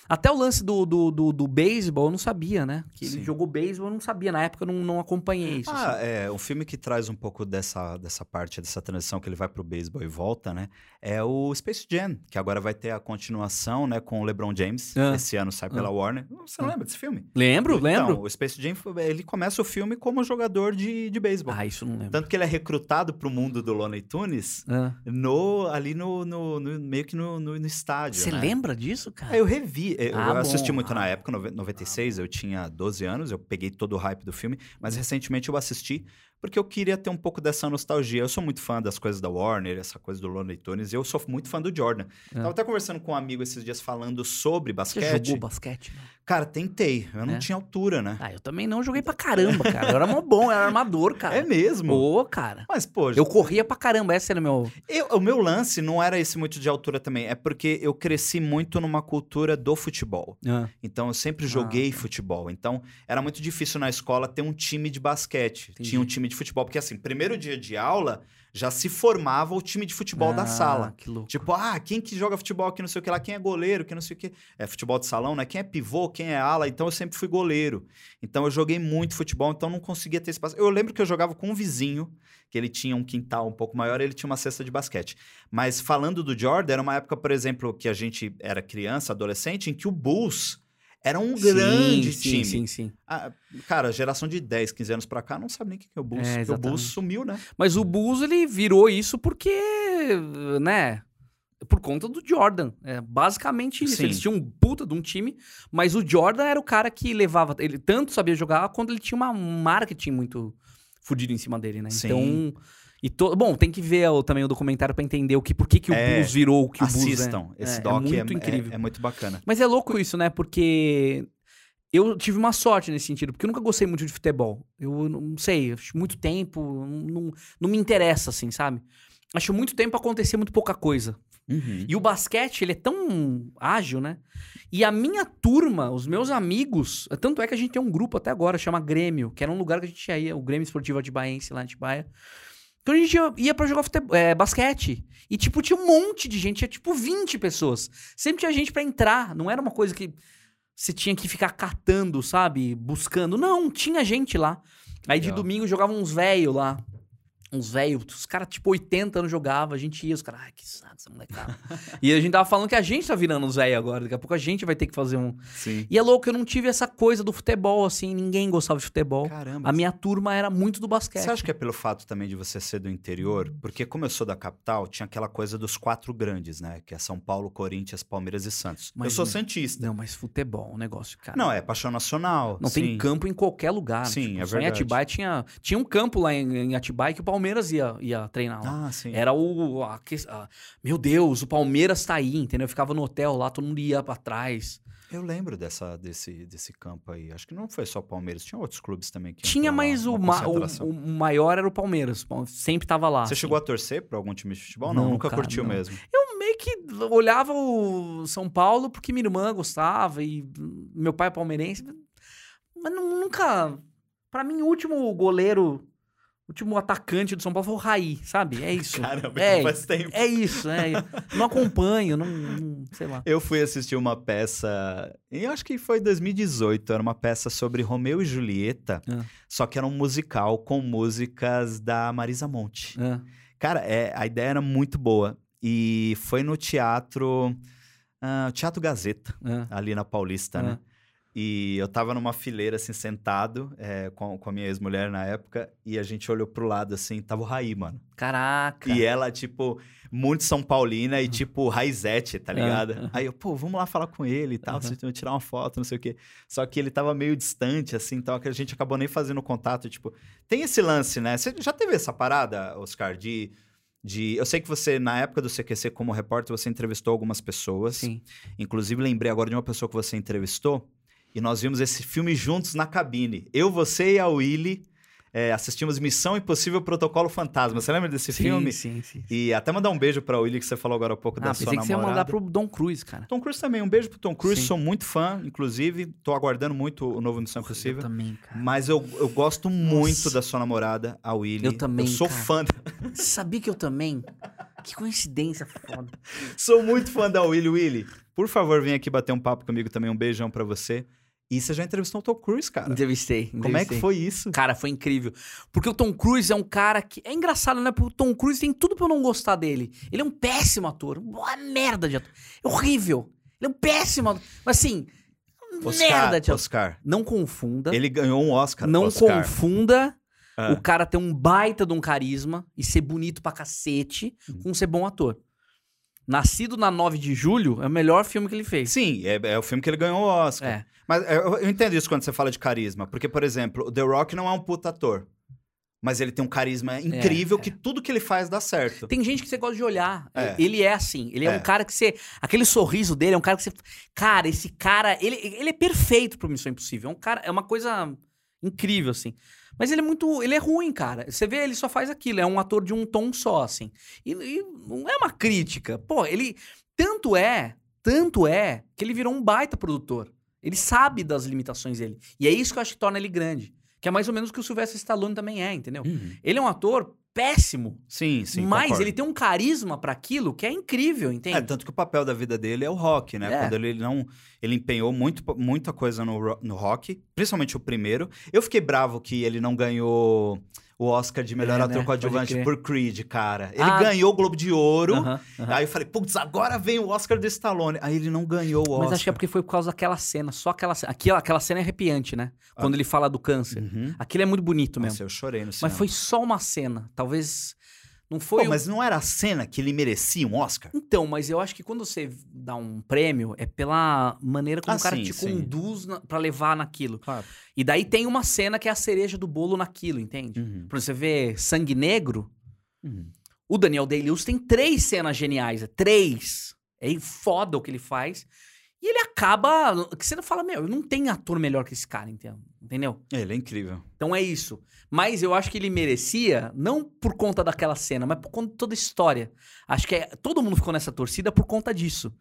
Até o lance do, do, do, do beisebol eu não sabia, né? Que ele Sim. jogou beisebol, eu não sabia. Na época eu não, não acompanhei isso. Ah, assim. é, um filme que traz um pouco dessa, dessa parte, dessa transição que ele vai pro beisebol e volta, né? É o Space Jam, que agora vai ter a continuação, né, com o LeBron James. Ah. Esse ano sai pela Warner. Você não Ah. lembra desse filme? Lembro, Então, lembro. o Space Jam, ele começa o filme como jogador de, de beisebol. Ah, isso não lembro. Tanto que ele é recrutado pro mundo do Looney Tunes Ah. no, ali no, no- no- meio que no, no, no estádio, Você né? lembra disso, cara? É, eu revi. Eu, Ah, assisti bom. muito na época, nove- 96, eu tinha 12 anos, eu peguei todo o hype do filme, mas recentemente eu assisti porque eu queria ter um pouco dessa nostalgia. Eu sou muito fã das coisas da Warner, essa coisa do Looney Tunes, e eu sou muito fã do Jordan. É. Tava até conversando com um amigo esses dias falando sobre Você basquete. jogou basquete? né? Cara, tentei, eu não É? tinha altura, né? Ah, eu também não joguei pra caramba, cara. Eu era mó bom, eu era armador, cara. É mesmo? Ô, cara. Mas, pô, Eu corria pra caramba, esse era o meu... Eu- o meu lance não era esse muito de altura também, é porque eu cresci muito numa cultura do futebol. Então eu sempre Ah, joguei tá. futebol. Então era muito difícil na escola ter um time de basquete. Entendi. Tinha um time de futebol, porque assim, primeiro dia de aula já se formava o time de futebol da Ah, sala. Que louco. Tipo, ah, quem que joga futebol aqui, não sei o que lá, quem é goleiro, quem não sei o que. É futebol de salão, né? Quem é pivô, quem é ala. Então eu sempre fui goleiro. Então eu joguei muito futebol, então não conseguia ter espaço. Eu lembro que eu jogava com um vizinho, que ele tinha um quintal um pouco maior, ele tinha uma cesta de basquete. Mas falando do Jordan, era uma época, por exemplo, que a gente era criança, adolescente, em que o Bulls era um grande sim, time. Sim, sim. Ah, cara, geração de 10, 15 anos pra cá não sabe nem o que é o Bulls. É, o Bulls sumiu, né? Mas o Bulls, ele virou isso porque, né? Por conta do Jordan. É basicamente isso. Sim. Eles tinham um puta de um time, mas o Jordan era o cara que levava. Ele tanto sabia jogar quanto ele tinha uma um marketing muito fodido em cima dele, né? Sim. Então. E to... Bom, tem que ver o- também o documentário pra entender o que, por que, que o É, Bulls virou o que o Bulls é. Assistam. Esse é, doc é é, muito é- incrível. é muito bacana. Mas é louco isso, né? Porque eu tive uma sorte nesse sentido, porque eu nunca gostei muito de futebol. Eu não sei, acho muito tempo, não, não me interessa, assim, sabe? Acho muito tempo acontecer muito pouca coisa. Uhum. E o basquete, ele é tão ágil, né? E a minha turma, os meus amigos, tanto é que a gente tem um grupo até agora, chama Grêmio, que era um lugar que a gente ia, o Grêmio Esportivo Atibaense, lá em Atibaia. Então a gente ia, ia pra jogar futebol, é, basquete. E, tipo, tinha um monte de gente, tinha tipo 20 pessoas. Sempre tinha gente pra entrar, não era uma coisa que você tinha que ficar catando, sabe? Buscando. Não, tinha gente lá. Aí de Legal. domingo jogavam uns velhos lá. Uns velhos, os caras tipo 80 anos jogavam, a gente ia, os caras, ai que saco essa molecada. e a gente tava falando que a gente tá virando uns velhos agora, daqui a pouco a gente vai ter que fazer um. Sim. E é louco, eu não tive essa coisa do futebol, assim, ninguém gostava de futebol. Caramba. A minha turma era muito do basquete. Você acha que é pelo fato também de você ser do interior? Porque como eu sou da capital, tinha aquela coisa dos quatro grandes, né? Que é São Paulo, Corinthians, Palmeiras e Santos. Mas eu sou não- santista. Não, mas futebol, é um negócio, cara. Não, é paixão nacional. Não tem sim. campo em qualquer lugar. Sim, tipo, é só Em verdade. Atibaia tinha, tinha um campo lá em, em Atibaia que o Palmeiras ia, ia treinar lá. Ah, sim. Era o. a a- meu Deus, o Palmeiras tá aí, entendeu? Eu ficava no hotel lá, todo mundo ia pra trás. Eu lembro dessa, desse, desse campo aí. Acho que não foi só Palmeiras, tinha outros clubes também que Tinha, mas o, ma- o, o maior era o Palmeiras. Sempre tava lá. Você assim. chegou a torcer pra algum time de futebol? Não, Não, nunca cara, curtiu não. mesmo. Eu meio que olhava o São Paulo porque minha irmã gostava e meu pai é palmeirense. Mas nu- nunca. Pra mim, o último goleiro, último atacante do São Paulo foi o Raí, sabe? É isso. *laughs* Caramba, é, faz tempo. é isso, é. Não acompanho, não, não- sei lá. Eu fui assistir uma peça, eu acho que foi 2018, era uma peça sobre Romeu e Julieta, Ah. só que era um musical com músicas da Marisa Monte. Ah, Cara, é, a ideia era muito boa. E foi no teatro, ah, Teatro Gazeta, ah, ali na Paulista, né? E eu tava numa fileira, assim, sentado é, com, com a minha ex-mulher na época, e a gente olhou pro lado, assim, tava o Raí, mano. Caraca. E ela, tipo, muito São Paulina e, tipo, raizete, tá *laughs* ligado? ah. Aí eu, pô, vamos lá falar com ele e tal, vocês vão tirar uma foto, não sei o quê. Só que ele tava meio distante, assim, então que a gente acabou nem fazendo contato. Tipo, tem esse lance, né? Você já teve essa parada, Oscar, de. De, eu sei que você, na época do CQC, como repórter, você entrevistou algumas pessoas. Sim. Inclusive, lembrei agora de uma pessoa que você entrevistou. E nós vimos esse filme juntos na cabine. Eu, você e a Willy é, assistimos Missão Impossível Protocolo Fantasma. Você lembra desse sim, filme? Sim, sim. E até mandar um beijo pra Willy, que você falou agora há pouco da Ah, sua pensei que você ia namorada. mandar pro Dom Cruz, cara. Tom Cruise também. Um beijo pro Tom Cruise. Sim. Sou muito fã, inclusive. Tô aguardando muito o novo Missão Eu Impossível. também, cara. Mas eu, eu gosto muito Nossa. da sua namorada, a Willy. Eu também, Eu sou cara. fã. *laughs* Sabia que eu também? Que coincidência foda. *laughs* Sou muito fã da Willy. Willy, por favor, vem aqui bater um papo comigo também. Um beijão pra você. E você já entrevistou o Tom Cruise, cara. Entrevistei, Como é que foi isso? Cara, foi incrível. Porque o Tom Cruise é um cara que. É engraçado, né? Porque o Tom Cruise tem tudo pra eu não gostar dele. Ele é um péssimo ator. Uma merda de ator. É horrível. Ele é um péssimo ator. Mas assim. merda de ator. Oscar. Não confunda. Ele ganhou um Oscar. não Oscar. confunda Ah. o cara ter um baita de um carisma e ser bonito pra cacete Uhum. com ser bom ator. Nascido na 9 de julho é o melhor filme que ele fez. Sim, é, é o filme que ele ganhou o Oscar. É. Mas é, eu, eu entendo isso quando você fala de carisma. Porque, por exemplo, o The Rock não é um puta ator. Mas ele tem um carisma incrível é. que tudo que ele faz dá certo. Tem gente que você gosta de olhar. É. Ele é assim. Ele é, É. um cara que você. Aquele sorriso dele é um cara que você. Cara, esse cara. Ele, ele é perfeito pro Missão Impossível. É um cara. É uma coisa incrível, assim. Mas ele é muito. Ele é ruim, cara. Você vê, ele só faz aquilo. É um ator de um tom só, assim. E, e não é uma crítica. Pô, ele. Tanto é. Tanto é que ele virou um baita produtor. Ele sabe das limitações dele. E é isso que eu acho que torna ele grande. Que é mais ou menos o que o Sylvester Stallone também é, entendeu? Uhum. Ele é um ator péssimo. Sim, sim. mas concordo. ele tem um carisma pra aquilo que é incrível, entende? É, tanto que o papel da vida dele é o rock, né? É. Quando ele não. Ele empenhou muito, muita coisa no, no rock, principalmente o primeiro. Eu fiquei bravo que ele não ganhou o Oscar de melhor É, ator né? coadjuvante por Creed, cara. Ele Ah. ganhou o Globo de Ouro. Aham, aham. Aí eu falei, putz, agora vem o Oscar do Stallone. Aí ele não ganhou o Oscar. Mas acho que é porque foi por causa daquela cena, só aquela cena. Aquela, aquela cena é arrepiante, né? Quando ele fala do câncer. Uhum. Aquilo é muito bonito mesmo. Nossa, eu chorei no Mas cinema. foi só uma cena. Talvez. Não foi. Pô, um- mas não era a cena que ele merecia um Oscar? Então, mas eu acho que quando você dá um prêmio, é pela maneira como Ah, o cara sim, te sim. conduz na, pra levar naquilo. Claro. E daí tem uma cena que é a cereja do bolo naquilo, entende? Uhum. Você ver Sangue Negro, Uhum. O Daniel Day-Lewis tem três cenas geniais, é três. É foda o que ele faz. E ele acaba. Que você não fala, meu, não tem ator melhor que esse cara, entendeu? entendeu? Ele é incrível. Então é isso. Mas eu acho que ele merecia, não por conta daquela cena, mas por conta de toda a história. Acho que é- todo mundo ficou nessa torcida por conta disso.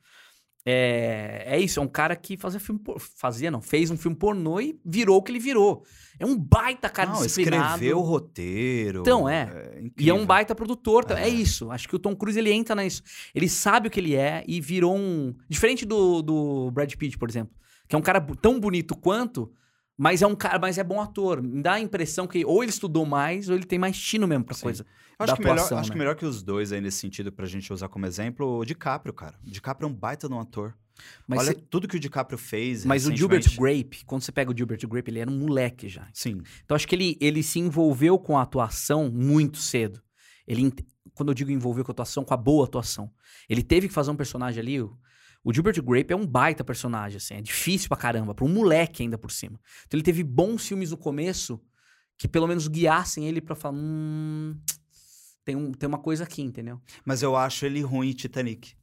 É, é isso, é um cara que fazia filme. por- Fazia, não, fez um filme pornô e virou o que ele virou. É um baita cara não, disciplinado. escreveu o roteiro. Então, é. E é um baita produtor. tá? É. É. isso. Acho que o Tom Cruise ele entra nisso. Ele sabe o que ele é e virou um. Diferente do, do Brad Pitt, por exemplo. Que é um cara tão bonito quanto, mas é um cara, mas é bom ator. Me dá a impressão que ou ele estudou mais, ou ele tem mais tino mesmo pra Sim. coisa. Acho, que melhor, atuação, acho né? que melhor que os dois aí nesse sentido, pra gente usar como exemplo, o DiCaprio, cara. O DiCaprio é um baita de um ator. Mas, Olha se- tudo que o DiCaprio fez. mas o. Gilbert Grape, quando você pega o Gilbert Grape, ele era um moleque já. Sim. Então acho que ele, ele se envolveu com a atuação muito cedo. Ele, quando eu digo envolveu com a atuação, com a boa atuação. Ele teve que fazer um personagem ali. O, o Gilbert Grape é um baita personagem, assim, é difícil pra caramba, pra um moleque ainda por cima. Então ele teve bons filmes no começo que pelo menos guiassem ele pra falar, hum, tem, um, tem uma coisa aqui, entendeu? Mas eu acho ele ruim em Titanic.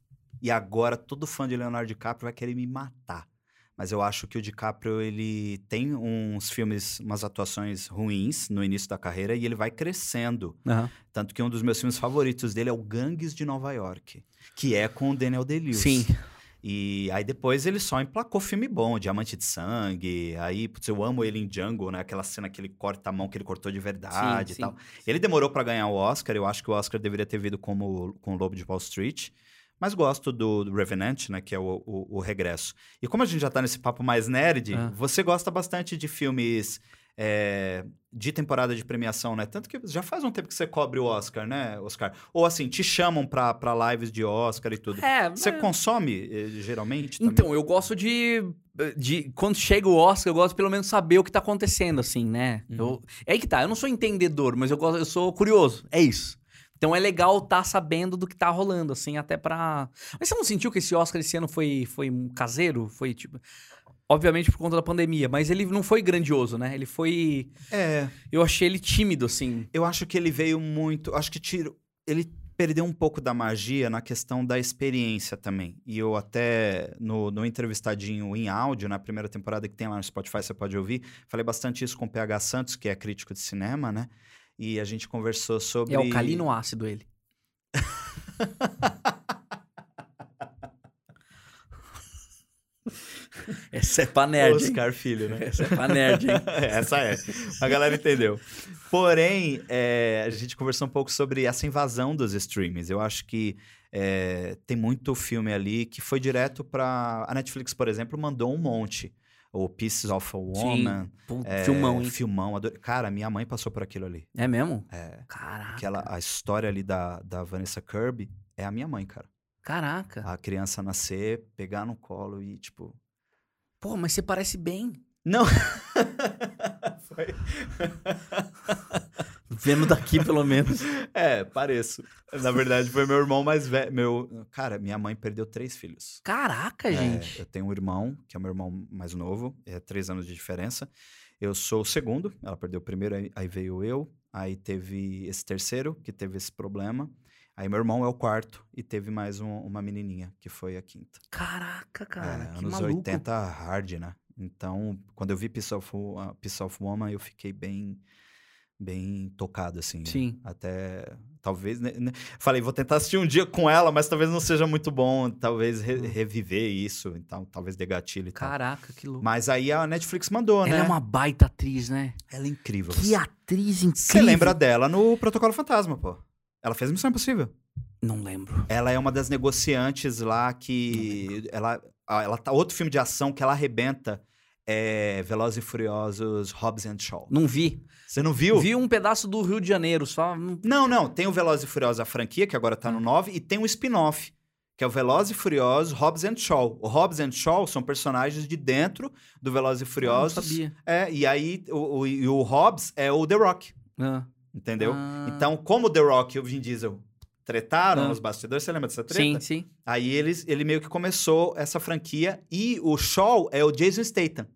E agora todo fã de Leonardo DiCaprio vai querer me matar. Mas eu acho que o DiCaprio, ele tem uns filmes, umas atuações ruins no início da carreira e ele vai crescendo. Tanto que um dos meus filmes favoritos dele é o Gangues de Nova York, que é com o Daniel Day-Lewis. Sim. E aí depois ele só emplacou filme bom, Diamante de Sangue, aí, putz, eu amo ele em Django, né? Aquela cena que ele corta a mão que ele cortou de verdade Sim, e tal. sim. Ele demorou pra ganhar o Oscar, eu acho que o Oscar deveria ter vindo como, com o Lobo de Wall Street. Mas gosto do, do Revenant, né? Que é o, o, o regresso. E como a gente já tá nesse papo mais nerd, Ah. você gosta bastante de filmes é, de temporada de premiação, né? Tanto que já faz um tempo que você cobre o Oscar, né, Oscar? Ou assim, te chamam pra, pra lives de Oscar e tudo. É, Você mas- consome, eh, geralmente? também? Então, eu gosto de, de. Quando chega o Oscar, eu gosto de pelo menos saber o que tá acontecendo, assim, né? Uhum. Eu, é aí que tá, eu não sou entendedor, mas eu, gosto, eu sou curioso. É isso. Então é legal estar sabendo do que tá rolando, assim, até pra. Mas você não sentiu que esse Oscar esse ano foi, foi um caseiro? Foi tipo. Obviamente por conta da pandemia, mas ele não foi grandioso, né? Ele foi. É, Eu achei ele tímido, assim. eu acho que ele veio muito. Acho que tiro, ele perdeu um pouco da magia na questão da experiência também. E eu até, no, no entrevistadinho em áudio, na primeira temporada que tem lá no Spotify, você pode ouvir, falei bastante isso com o PH Santos, que é crítico de cinema, né? E a gente conversou sobre. É alcalino ácido ele. *laughs* *laughs* Essa é pra nerd, hein? Oscar Filho, né? Essa é pra nerd, hein? *laughs* Essa é. A galera entendeu. Porém, é, a gente conversou um pouco sobre essa invasão dos streamings. Eu acho que é, tem muito filme ali que foi direto para A Netflix, por exemplo, mandou um monte. O Pieces of a Woman. Pô, é, filmão, hein? Filmão. adorei. Cara, minha mãe passou por aquilo ali. É mesmo? É, Caraca. aquela, a história ali da, da Vanessa Kirby é a minha mãe, cara. Caraca. A criança nascer, pegar no colo e, tipo... Pô, mas você parece bem. Não! *laughs* Foi- *laughs* Vendo daqui, pelo menos. *laughs* É, pareço. Na verdade, foi meu irmão mais velho. Meu... Cara, minha mãe perdeu três filhos. Caraca, É, gente. eu tenho um irmão, que é o meu irmão mais novo, é três anos de diferença. Eu sou o segundo, ela perdeu o primeiro, aí, aí veio eu. Aí teve esse terceiro, que teve esse problema. Aí meu irmão é o quarto, e teve mais um- uma menininha, que foi a quinta. Caraca, cara. é, que anos maluco. 80 hard, né? Então, quando eu vi Piece of, uh, Piece of Woman, eu fiquei bem, bem tocado, assim. né? Sim. Até, talvez, né, né? falei, vou tentar assistir um dia com ela, mas talvez não seja muito bom, talvez re- Hum. reviver isso, então talvez dê gatilho e tal. Caraca, que louco. Mas aí a Netflix mandou, Ela né? é uma baita atriz, né? Ela é incrível. Que Você- atriz incrível. Você lembra dela no Protocolo Fantasma, pô. Ela fez Missão Impossível. Não lembro. Ela é uma das negociantes lá que. Ela, ah, ela tá. Outro filme de ação que ela arrebenta é Velozes e Furiosos Hobbs and Shaw. Não vi. Você não viu? Vi um pedaço do Rio de Janeiro, só. não- Não, não. Tem o Velozes e Furiosos, a franquia, que agora tá Hum. no 9, e tem um spin-off, que é o Velozes e Furiosos Hobbs and Shaw. O Hobbs and Shaw são personagens de dentro do Velozes e Não Furiosos. sabia. É, e aí o, o, e o Hobbs é o The Rock, Ah. Entendeu? Ah. Então, como o The Rock e o Vin Diesel tretaram Ah. nos bastidores, você lembra dessa treta? Sim, sim. Aí eles, ele meio que começou essa franquia e o Shaw é o Jason Statham.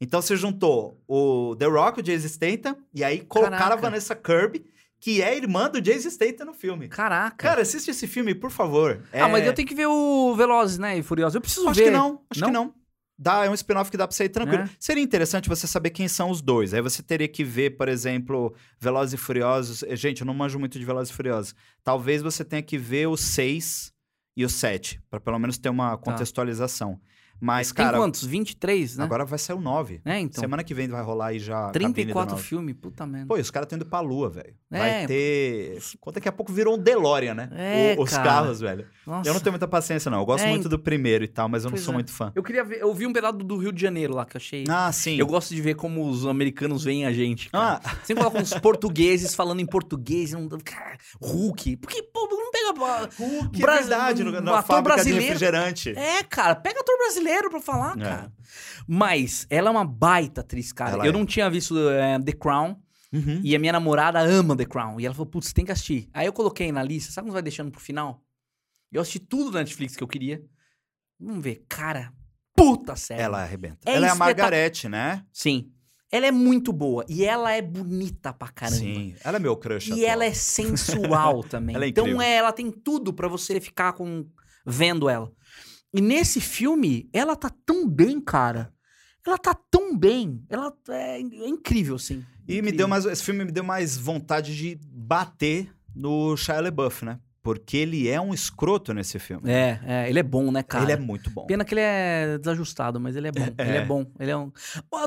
Então você juntou o The Rock, o Jason Statham, e aí colocaram a Caraca. Vanessa Kirby, que é irmã do Jason Statham no filme. Caraca. Cara, assiste esse filme, por favor. Ah, mas É- eu tenho que ver o Velozes, né? E Furiosos. Eu preciso Acho ver. que não, acho Não? que não. Dá, é um spin-off que dá pra sair tranquilo. É? Seria interessante você saber quem são os dois. Aí você teria que ver, por exemplo, Velozes e Furiosos. Eh, Gente, eu não manjo muito de Velozes e Furiosos. Talvez você tenha que ver o 6 e o 7, pra pelo menos ter uma contextualização. Mas, Tem cara, quantos? 23, né? agora vai sair o 9. É, então. Semana que vem vai rolar aí já a cabine do 34 9. filmes, puta merda. Pô, e os caras estão indo pra lua, velho. É, Vai ter. Daqui a pouco virou um DeLorean, né? É, O- os cara. carros, velho. Nossa. Eu não tenho muita paciência, não. Eu gosto É, muito do primeiro e tal, mas eu não sou é. muito fã. Eu queria ver, eu vi um pedaço do Rio de Janeiro lá que eu achei. Ah, sim. Eu gosto de ver como os americanos veem a gente. Cara. Ah, Sempre colocam uns portugueses falando em português. Não, cara, Hulk. Porque, pô, não pega. que Bra- é verdade, no, na ator fábrica de brasileiro. refrigerante. É, cara, pega ator brasileiro pra falar, É. cara. Mas ela é uma baita atriz, cara. Ela eu é. não tinha visto é, The Crown. Uhum. E a minha namorada ama The Crown. E ela falou, putz, tem que assistir. Aí eu coloquei na lista, sabe quando vai deixando pro final? Eu assisti tudo da Netflix que eu queria. Vamos ver, cara, puta série. Ela arrebenta. É ela é a Margarete, né? Sim. Ela é muito boa. E ela é bonita pra caramba. Sim. Ela é meu crush E atual. ela é sensual *laughs* também. Ela é então é, ela tem tudo pra você ficar com vendo ela. E nesse filme, ela tá tão bem, cara. Ela tá tão bem. Ela é, é incrível, assim. E me Incrível. deu mais. Esse filme me deu mais vontade de bater no Shia LaBeouf, né? Porque ele é um escroto nesse filme. É, é, ele é bom, né, cara? Ele é muito bom. Pena que ele é desajustado, mas ele é bom. *laughs* É. Ele é bom. Ele é um...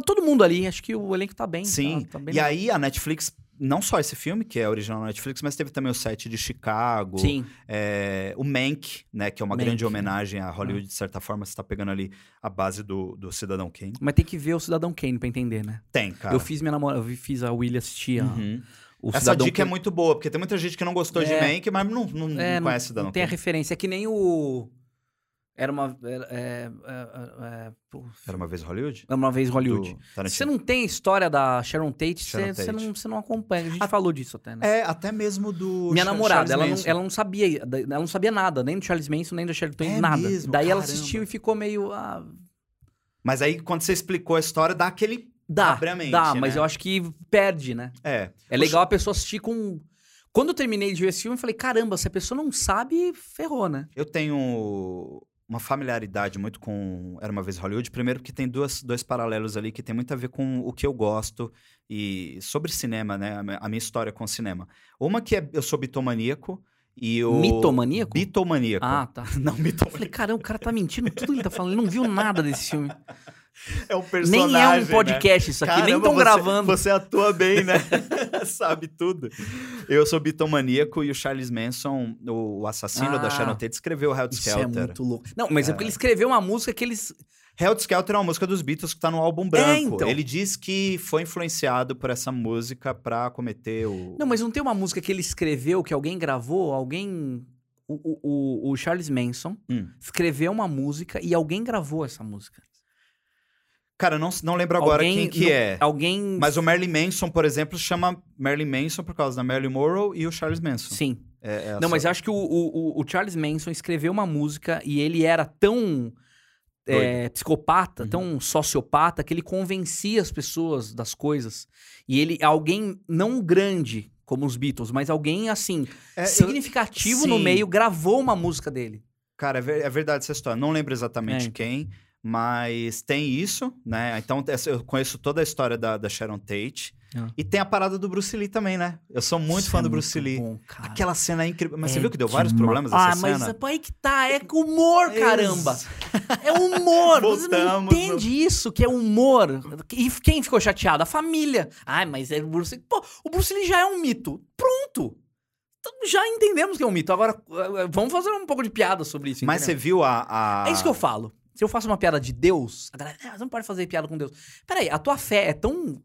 Todo mundo ali, acho que o elenco tá bem. Sim. Tá, tá bem E aí a Netflix, não só esse filme, que é original da Netflix, mas teve também o set de Chicago. Sim. É, o Mank, né? Que é uma Mank, grande né? homenagem a Hollywood, de certa forma, você tá pegando ali a base do, do Cidadão Kane. Mas tem que ver o Cidadão Kane pra entender, né? Tem, cara. Eu fiz minha namorada, eu fiz a Willy assistir a- Uhum. o Essa Cidadão dica é muito boa, porque tem muita gente que não gostou de É. Mank, mas não, não, É, não conhece Cidadão Não tem a Kane. referência. É que nem o. Era uma. Era, é, é, é, pô, Era uma vez Hollywood? era uma vez Hollywood. Você não tem a história da Sharon Tate, você, não, não acompanha. A gente Ah, falou disso até, né? É, até mesmo do. Minha namorada, ela não, ela não sabia, ela não sabia nada, nem do Charles Manson, nem do Sharon Tate, É nada. mesmo? Daí ela Caramba. assistiu e ficou meio. Ah, Mas aí, quando você explicou a história, dá aquele. dá, dá, mas né? eu acho que perde, né? É. É legal a pessoa assistir com. Quando eu terminei de ver esse filme, eu falei, caramba, se a pessoa não sabe, ferrou, né? Eu tenho uma familiaridade muito com Era uma vez Hollywood. Primeiro, porque tem duas, dois paralelos ali que tem muito a ver com o que eu gosto e sobre cinema, né? A minha- história com cinema. Uma que é eu sou bitomaníaco e o. Mitomaníaco? Bitomaníaco. Ah, tá. *laughs* Não, Eu falei, mitomaníaco. caramba, o cara tá mentindo tudo que ele tá falando. Ele não viu nada desse filme. *laughs* É um personagem. Nem é um né? podcast isso aqui, nem Caramba, estão você- gravando. Você atua bem, né? *laughs* Sabe tudo. Eu sou bitomaníaco e o Charles Manson, o assassino da Ah, Sharon Tate, escreveu Held Isso é Skelter. muito louco. Não, mas é porque ele escreveu uma música que eles. Held Skelter é uma música dos Beatles que tá no álbum branco. É, então. Ele diz que foi influenciado por essa música pra cometer o... Não, mas não tem uma música que ele escreveu, que alguém gravou, alguém. O, o, o- o Charles Manson Hum. escreveu uma música e alguém gravou essa música. Cara, não, não lembro agora alguém, quem que no- é. Alguém. Mas o Marilyn Manson, por exemplo, chama Marilyn Manson por causa da Marilyn Monroe e o Charles Manson. Sim. É- é Não, mas essa- eu acho que o, o, o- Charles Manson escreveu uma música e ele era tão é, psicopata, Uhum. tão sociopata, que ele convencia as pessoas das coisas. E ele, alguém não grande como os Beatles, mas alguém assim, É, eu- significativo no sim. meio, gravou uma música dele. Cara, é, é verdade essa história. Não lembro exatamente É, quem, mas tem isso, né? Então eu conheço toda a história da, da Sharon Tate. Ah. E tem a parada do Bruce Lee também, né? Eu sou muito Isso fã é do Bruce Lee. bom. Aquela cena é incrível. Mas você É viu que deu vários problemas essa Ah, mas cena? aí que tá, é humor, caramba. É humor. Você não entende isso, que é humor. E quem ficou chateado? A família. Ai, mas é o Bruce Lee. Pô, o Bruce Lee já é um mito. Pronto. Então, já entendemos que é um mito. Agora, eh, vamos fazer um pouco de piada sobre isso. Mas você entendeu? viu a. a... É isso que eu falo. Se eu faço uma piada de Deus, a galera, ah, você não pode fazer piada com Deus. Peraí, a tua fé é tão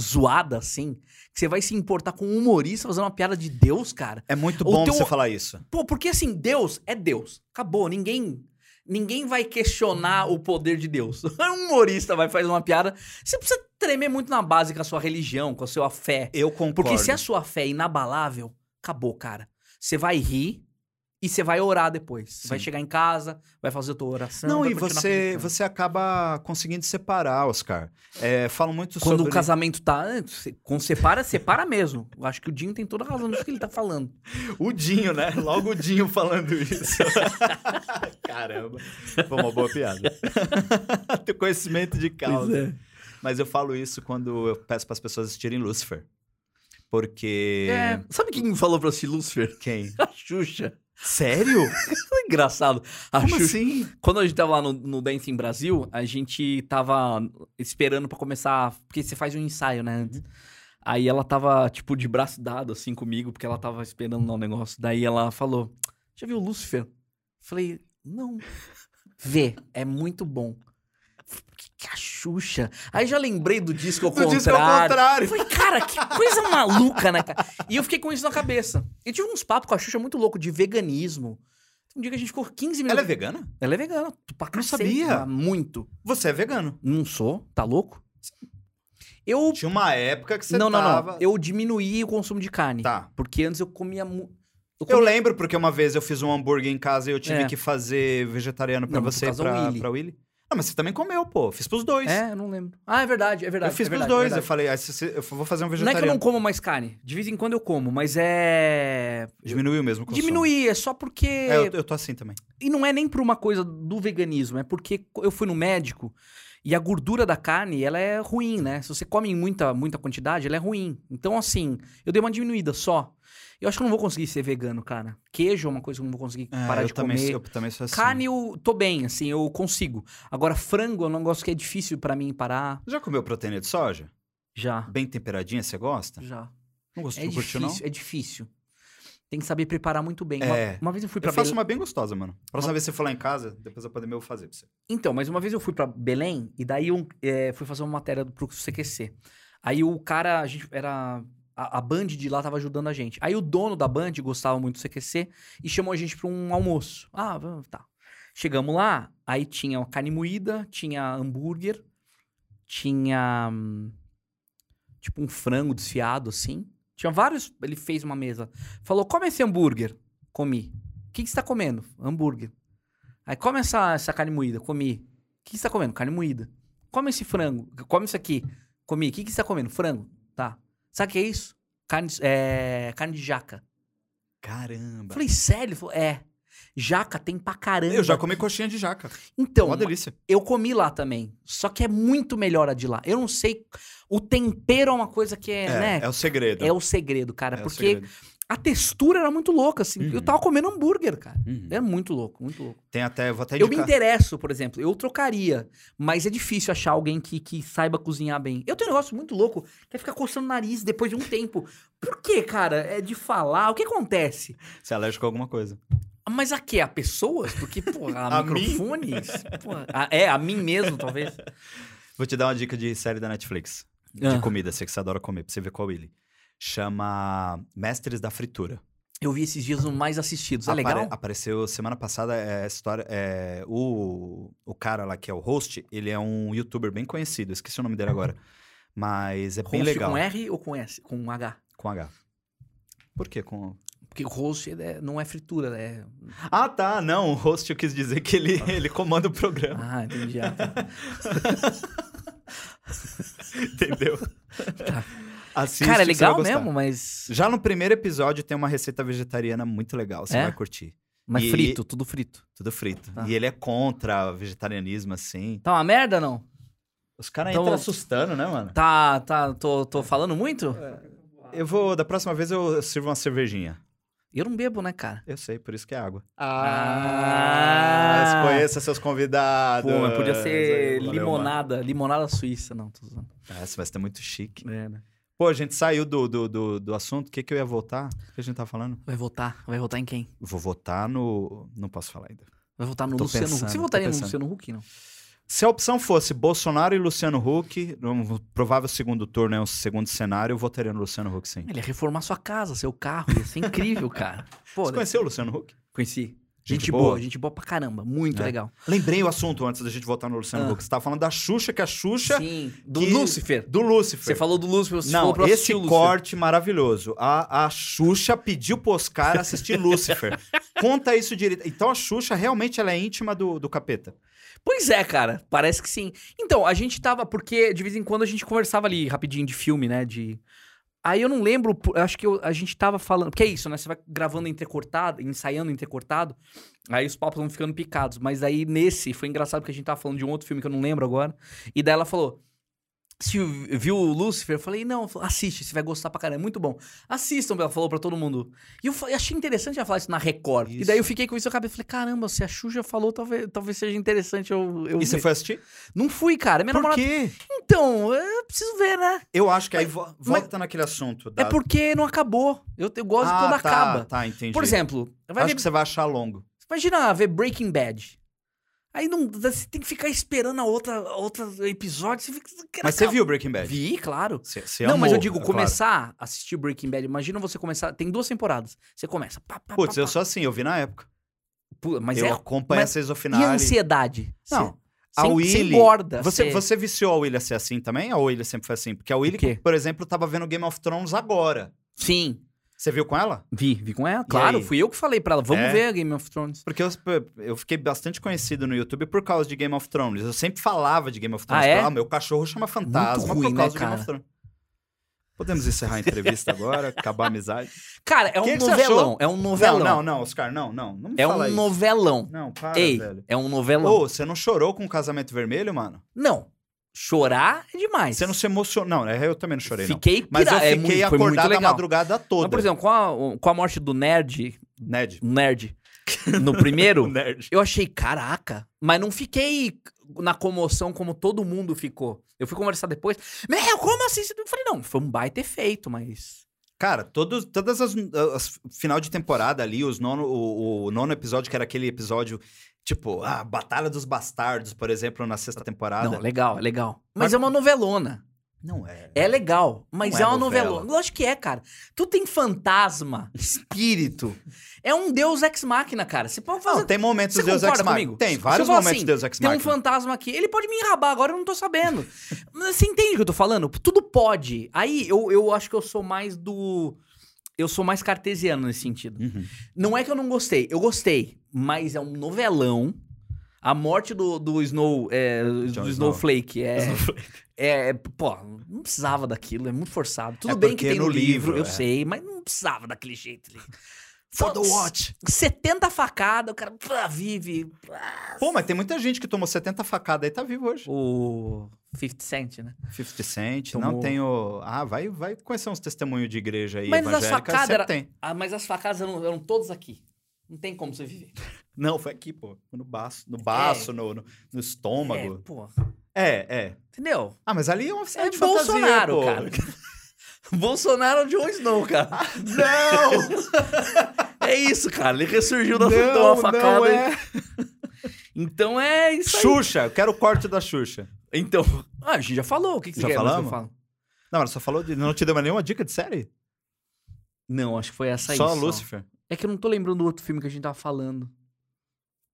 zoada assim que você vai se importar com um humorista fazendo uma piada de Deus, cara? É muito bom teu- você falar isso. Pô, porque assim, Deus é Deus. Acabou. Ninguém. Ninguém vai questionar o poder de Deus. *laughs* Um humorista vai fazer uma piada. Você precisa tremer muito na base com a sua religião, com a sua fé. Eu concordo. Porque se a sua fé é inabalável, acabou, cara. Você vai rir e você vai orar depois. Você vai Sim. chegar em casa, vai fazer a tua oração. Não, e você, você acaba conseguindo separar, Oscar. É, falam muito Quando sobre... o casamento tá. você- Quando separa, separa mesmo. Eu acho que o Dinho tem toda a razão nisso que ele tá falando. *laughs* O Dinho, né? Logo o Dinho falando isso. *laughs* Caramba. Foi uma boa piada. *laughs* Tem conhecimento de causa. é. Mas eu falo isso quando eu peço para as pessoas assistirem Lucifer. Porque... É, Sabe quem falou pra assistir Lucifer? Quem? A Xuxa. Sério? *laughs* Engraçado. A Como Xuxa- assim? Quando a gente tava lá no, no Dancing Brasil, a gente tava esperando pra começar. Porque você faz um ensaio, né? Aí ela tava, tipo, de braço dado, assim, comigo, porque ela tava esperando lá o negócio. Daí ela falou: Já viu o Lúcifer? Falei: Não. *laughs* Vê, é muito bom. Que, a Xuxa. Aí já lembrei do disco ao Do contrário. disco ao contrário. Falei, cara, que coisa maluca, né, cara? E eu fiquei com isso na cabeça. E tive uns papos com a Xuxa muito louco de veganismo. Um dia que a gente ficou 15 minutos. Ela é vegana? Ela é vegana. Pra Não sabia. Muito. Você é vegano. Não sou, tá louco? Eu. Tinha uma época que você não, não, tava... não. Eu diminuí o consumo de carne. Tá. Porque antes eu comia. Mu... Eu comia- lembro porque uma vez eu fiz um hambúrguer em casa e eu tive É. que fazer vegetariano pra Não, por você e pra, Willy. pra Willy. Não, mas você também comeu, pô. Fiz pros dois. É, eu não lembro. Ah, é verdade, é verdade. eu fiz é pros verdade, é dois. Eu verdade. falei, ah, se- se- eu vou fazer um Não é que eu vegetariano. não como mais carne. De vez em quando eu como, mas é. Diminuiu mesmo o consumo. Diminuir, é só porque. É, eu, eu tô assim também. E não é nem por uma coisa do veganismo, é porque eu fui no médico e a gordura da carne, ela é ruim, né? Se você come em muita, muita quantidade, ela é ruim. Então, assim, eu dei uma diminuída só. Eu acho que eu não vou conseguir ser vegano, cara. Queijo é uma coisa que eu não vou conseguir É, parar eu de também, comer. Eu também sou assim. Carne eu tô bem, assim, eu consigo. Agora, frango é um negócio que é difícil pra mim parar. Já comeu proteína de soja? Já. Bem temperadinha, você gosta? Já. Não gostou, É curtiu, não? difícil, é difícil. Tem que saber preparar muito bem. É. Uma, uma vez eu fui pra Eu faço Belém- uma bem gostosa, mano. Próxima vez que você for lá em casa, depois da pandemia eu vou fazer pra você. Então, mas uma vez eu fui pra Belém e daí eu é, fui fazer uma matéria pro CQC. Aí o cara, a gente era. A, a Band de lá tava ajudando a gente. Aí o dono da Band gostava muito do CQC e chamou a gente pra um almoço. Ah, tá. Chegamos lá, aí tinha carne moída, tinha hambúrguer, tinha. hum, Tipo um frango desfiado assim. Tinha vários. Ele fez uma mesa. Falou: come esse hambúrguer. Comi. O que, você tá comendo? Hambúrguer. Aí come essa, essa carne moída, comi. O que, que você tá comendo? Carne moída. Come esse frango. Come isso aqui. Comi. O que, que você tá comendo? Frango. Sabe o que é isso? Carne, é, carne de jaca. Caramba. Falei, sério? Ele falou, é. Jaca tem pra caramba. Eu já comi coxinha de jaca. Então, Uma delícia. eu comi lá também. Só que é muito melhor a de lá. Eu não sei. O tempero é uma coisa que é, É, né? é o segredo. É o segredo, cara. É porque segredo. A textura era muito louca, assim. Eu Uhum. tava comendo hambúrguer, cara. Uhum. É muito louco, muito louco. Tem até, vou até Eu me indicar. interesso, por exemplo, eu trocaria, mas é difícil achar alguém que, que saiba cozinhar bem. Eu tenho um negócio muito louco, que é ficar coçando o nariz depois de um tempo. Por quê, cara? É de falar, o que acontece? Você é alérgico a alguma coisa. Mas a quê? A pessoas? Porque, pô, *laughs* a, A microfones? A- é, a mim mesmo, talvez. Vou te dar uma dica de série da Netflix. De Ah. comida, sei que você adora comer, pra você ver qual ele. Chama Mestres da Fritura. Eu vi esses dias os mais assistidos. É Apare- legal? Apareceu semana passada é, a história. É, o, o cara lá que é o host, ele é um youtuber bem conhecido, esqueci o nome dele agora. Mas é bem Host legal. com R ou com S? Com H? Com H. Por quê? Com. Porque o host é- não é fritura, é... Ah, tá. Não, o host eu quis dizer que ele, *laughs* ele comanda o programa. Ah, entendi. Ah, tá. *laughs* Entendeu? Assiste, Cara, é que você vai legal mesmo, mas... Já no primeiro episódio tem uma receita vegetariana muito legal, você É? vai curtir. Mas E- frito, tudo frito. Tudo frito. Tá. E ele é contra o vegetarianismo, assim. Tá uma merda, não? Os caras Então- entram assustando, né, mano? Tá, tá, tô, tô falando muito? Eu vou, da próxima vez eu sirvo uma cervejinha. Eu não bebo, né, cara? Eu sei, por isso que é água. Ah. Mas conheça seus convidados. Pô, mas podia ser Valeu, limonada, limonada suíça, não, tô usando. mano. Essa vai ser muito chique. É, né? Pô, a gente saiu do, do, do, do assunto. O que, que eu ia voltar? O que a gente tá falando? Vai votar? Vai votar em quem? Vou votar no. Não posso falar ainda. Vai votar no Luciano pensando, Huck. Você votaria no. Luciano Huck, não? Se a opção fosse Bolsonaro e Luciano Huck, no provável segundo turno, é um segundo cenário, eu votaria no Luciano Huck, sim. Ele ia reformar sua casa, seu carro, ia ser incrível, *laughs* cara. Pô, Você conheceu o Luciano Huck? conheci. Gente Gente, boa? boa, gente boa pra caramba. Muito É. legal. Lembrei o assunto antes da gente votar no Luciano Ah. Huck. Você tava falando da Xuxa, que a Xuxa. Sim, do que- Lúcifer. Do Lúcifer. Você falou do Lúcifer, você Não, falou esse corte maravilhoso. A, a Xuxa pediu pro Oscar assistir *laughs* Lúcifer. Conta isso direito. Então a Xuxa realmente ela é íntima do, do capeta. Pois é, cara, parece que sim. Então, a gente tava, porque de vez em quando a gente conversava ali rapidinho de filme, né, de... Aí eu não lembro, acho que eu- a gente tava falando, porque é isso, né, você vai gravando entrecortado, ensaiando entrecortado, aí os papos vão ficando picados, mas aí nesse, foi engraçado porque a gente tava falando de um outro filme que eu não lembro agora, e daí ela falou, se viu o Lucifer? Eu falei, não, assiste, você vai gostar pra caramba, é muito bom. Assistam, ela falou pra todo mundo. E eu achei interessante ela falar isso na Record. E Isso. daí eu fiquei com isso na cabeça, falei, caramba, se a Xuxa falou, talvez, talvez seja interessante eu, eu E você ver. foi assistir? Não fui, cara. Minha Por namorada. quê? Então, eu preciso ver, né? Eu acho que aí vo- volta naquele assunto. Da... É porque não acabou. Eu, eu gosto ah, quando tá, acaba. Tá, entendi. Por exemplo, acho ver- que você vai achar longo. imagina ver Breaking Bad. Aí não, você tem que ficar esperando a outra, a outra episódio. Você fica, Mas você viu Breaking Bad? Vi, claro. Você, você não, mas eu amou, digo, é claro. começar a assistir Breaking Bad. Imagina você começar. Tem duas temporadas. Você começa. Pá, pá, Putz, pá, eu sou assim, eu vi na época. Pô, Mas eu é. acompanho mas- a season E a ansiedade? Não, Você, a você Willy- engorda. Você, você viciou a William ser assim também? Ou a William sempre foi assim? Porque a quê? por exemplo, tava vendo Game of Thrones agora. Sim. Você viu com ela? Vi, vi com ela. Claro, fui eu que falei pra ela. Vamos É? ver Game of Thrones. Porque eu, eu fiquei bastante conhecido no YouTube por causa de Game of Thrones. Eu sempre falava de Game of Thrones. Ah, é? Ah, meu cachorro chama fantasma ruim, por causa né, de Game of Thrones. Podemos encerrar a entrevista agora, acabar a amizade. Cara, é um Que que novelão. achou? É um novelão. Não, não, não, Oscar, não, não. Não É um isso. novelão. Não, para, Ei, velho. é um novelão. Ô, você não chorou com o casamento vermelho, mano? Não. Chorar é demais. Você não se emocionou. Não, né? eu também não chorei, não. Fiquei Mas eu. É fiquei muito- foi muito acordado a madrugada toda. Mas, por exemplo, com a, com a morte do nerd, Ned. nerd, no *laughs* O primeiro, nerd. eu achei, caraca. Mas não fiquei na comoção como todo mundo ficou. Eu fui conversar depois. Meu, como assim? Eu falei, não, foi um baita efeito, mas. Cara, todos, todas as, as final de temporada ali, os nono, o, o nono episódio, que era aquele episódio, tipo, a Batalha dos Bastardos, por exemplo, na sexta temporada. Não, legal, é legal. Mas, Mas- é uma novelona. Não é. É legal, mas Não é, é uma novela. novelona. Lógico que é, cara. Tu tem fantasma, *laughs* espírito. É um deus ex-máquina, cara. Você pode fazer Não, tem momentos Você de Deus Ex concorda Machina. comigo? Tem vários momentos assim, de Deus Ex Tem um fantasma aqui. Ele pode me enrabar agora, eu não tô sabendo. *laughs* Você entende o que eu tô falando? Tudo pode. Aí eu, eu acho que eu sou mais do. Eu sou mais cartesiano nesse sentido. Uhum. Não é que eu não gostei, eu gostei, mas é um novelão. A morte do, do Snow. É, do Snow. Snowflake é, é. Pô, não precisava daquilo, é muito forçado. Tudo É bem que tem no livro, livro, eu é. sei, mas não precisava daquele jeito ali. For the watch. 70 facadas, o cara pá, vive. pá. Pô, mas tem muita gente que tomou 70 facadas e tá vivo hoje. O 50 Cent, né? 50 Cent. Tomou- Não tenho. Ah, vai, vai conhecer uns testemunhos de igreja aí Mas as facadas era- tem. Ah, mas as facadas eram, eram todas aqui. Não tem como você viver. *laughs* Não, foi aqui, pô. No baço, no baço, no, no, no É, estômago. pô. É, é. Entendeu? Ah, mas ali é uma oficina É de Bolsonaro, fantasia, pô. cara. *laughs* Bolsonaro é o Jon Snow, cara. Não! *laughs* É isso, cara. Ele ressurgiu da não, uma facada. não é. Então é isso aí. Xuxa, eu quero o corte da Xuxa. Então. *laughs* Ah, a gente já falou. O que, que você Já quer mais que eu falo? Não, ela só falou de. Não te deu mais nenhuma dica de série? Não, acho que foi essa aí. só Lúcifer. É que eu não tô lembrando do outro filme que a gente tava falando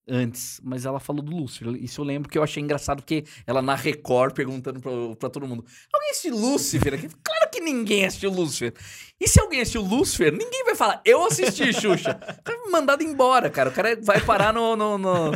antes, mas ela falou do Lúcifer. Isso eu lembro que eu achei engraçado, porque ela na Record perguntando pra, pra todo mundo: Alguém assistiu Lúcifer aqui? *laughs* Claro que ninguém assistiu Lúcifer. E se alguém assistiu Lúcifer, ninguém vai falar: Eu assisti, Xuxa. O *laughs* cara é mandado embora, cara. O cara vai parar no. no, no,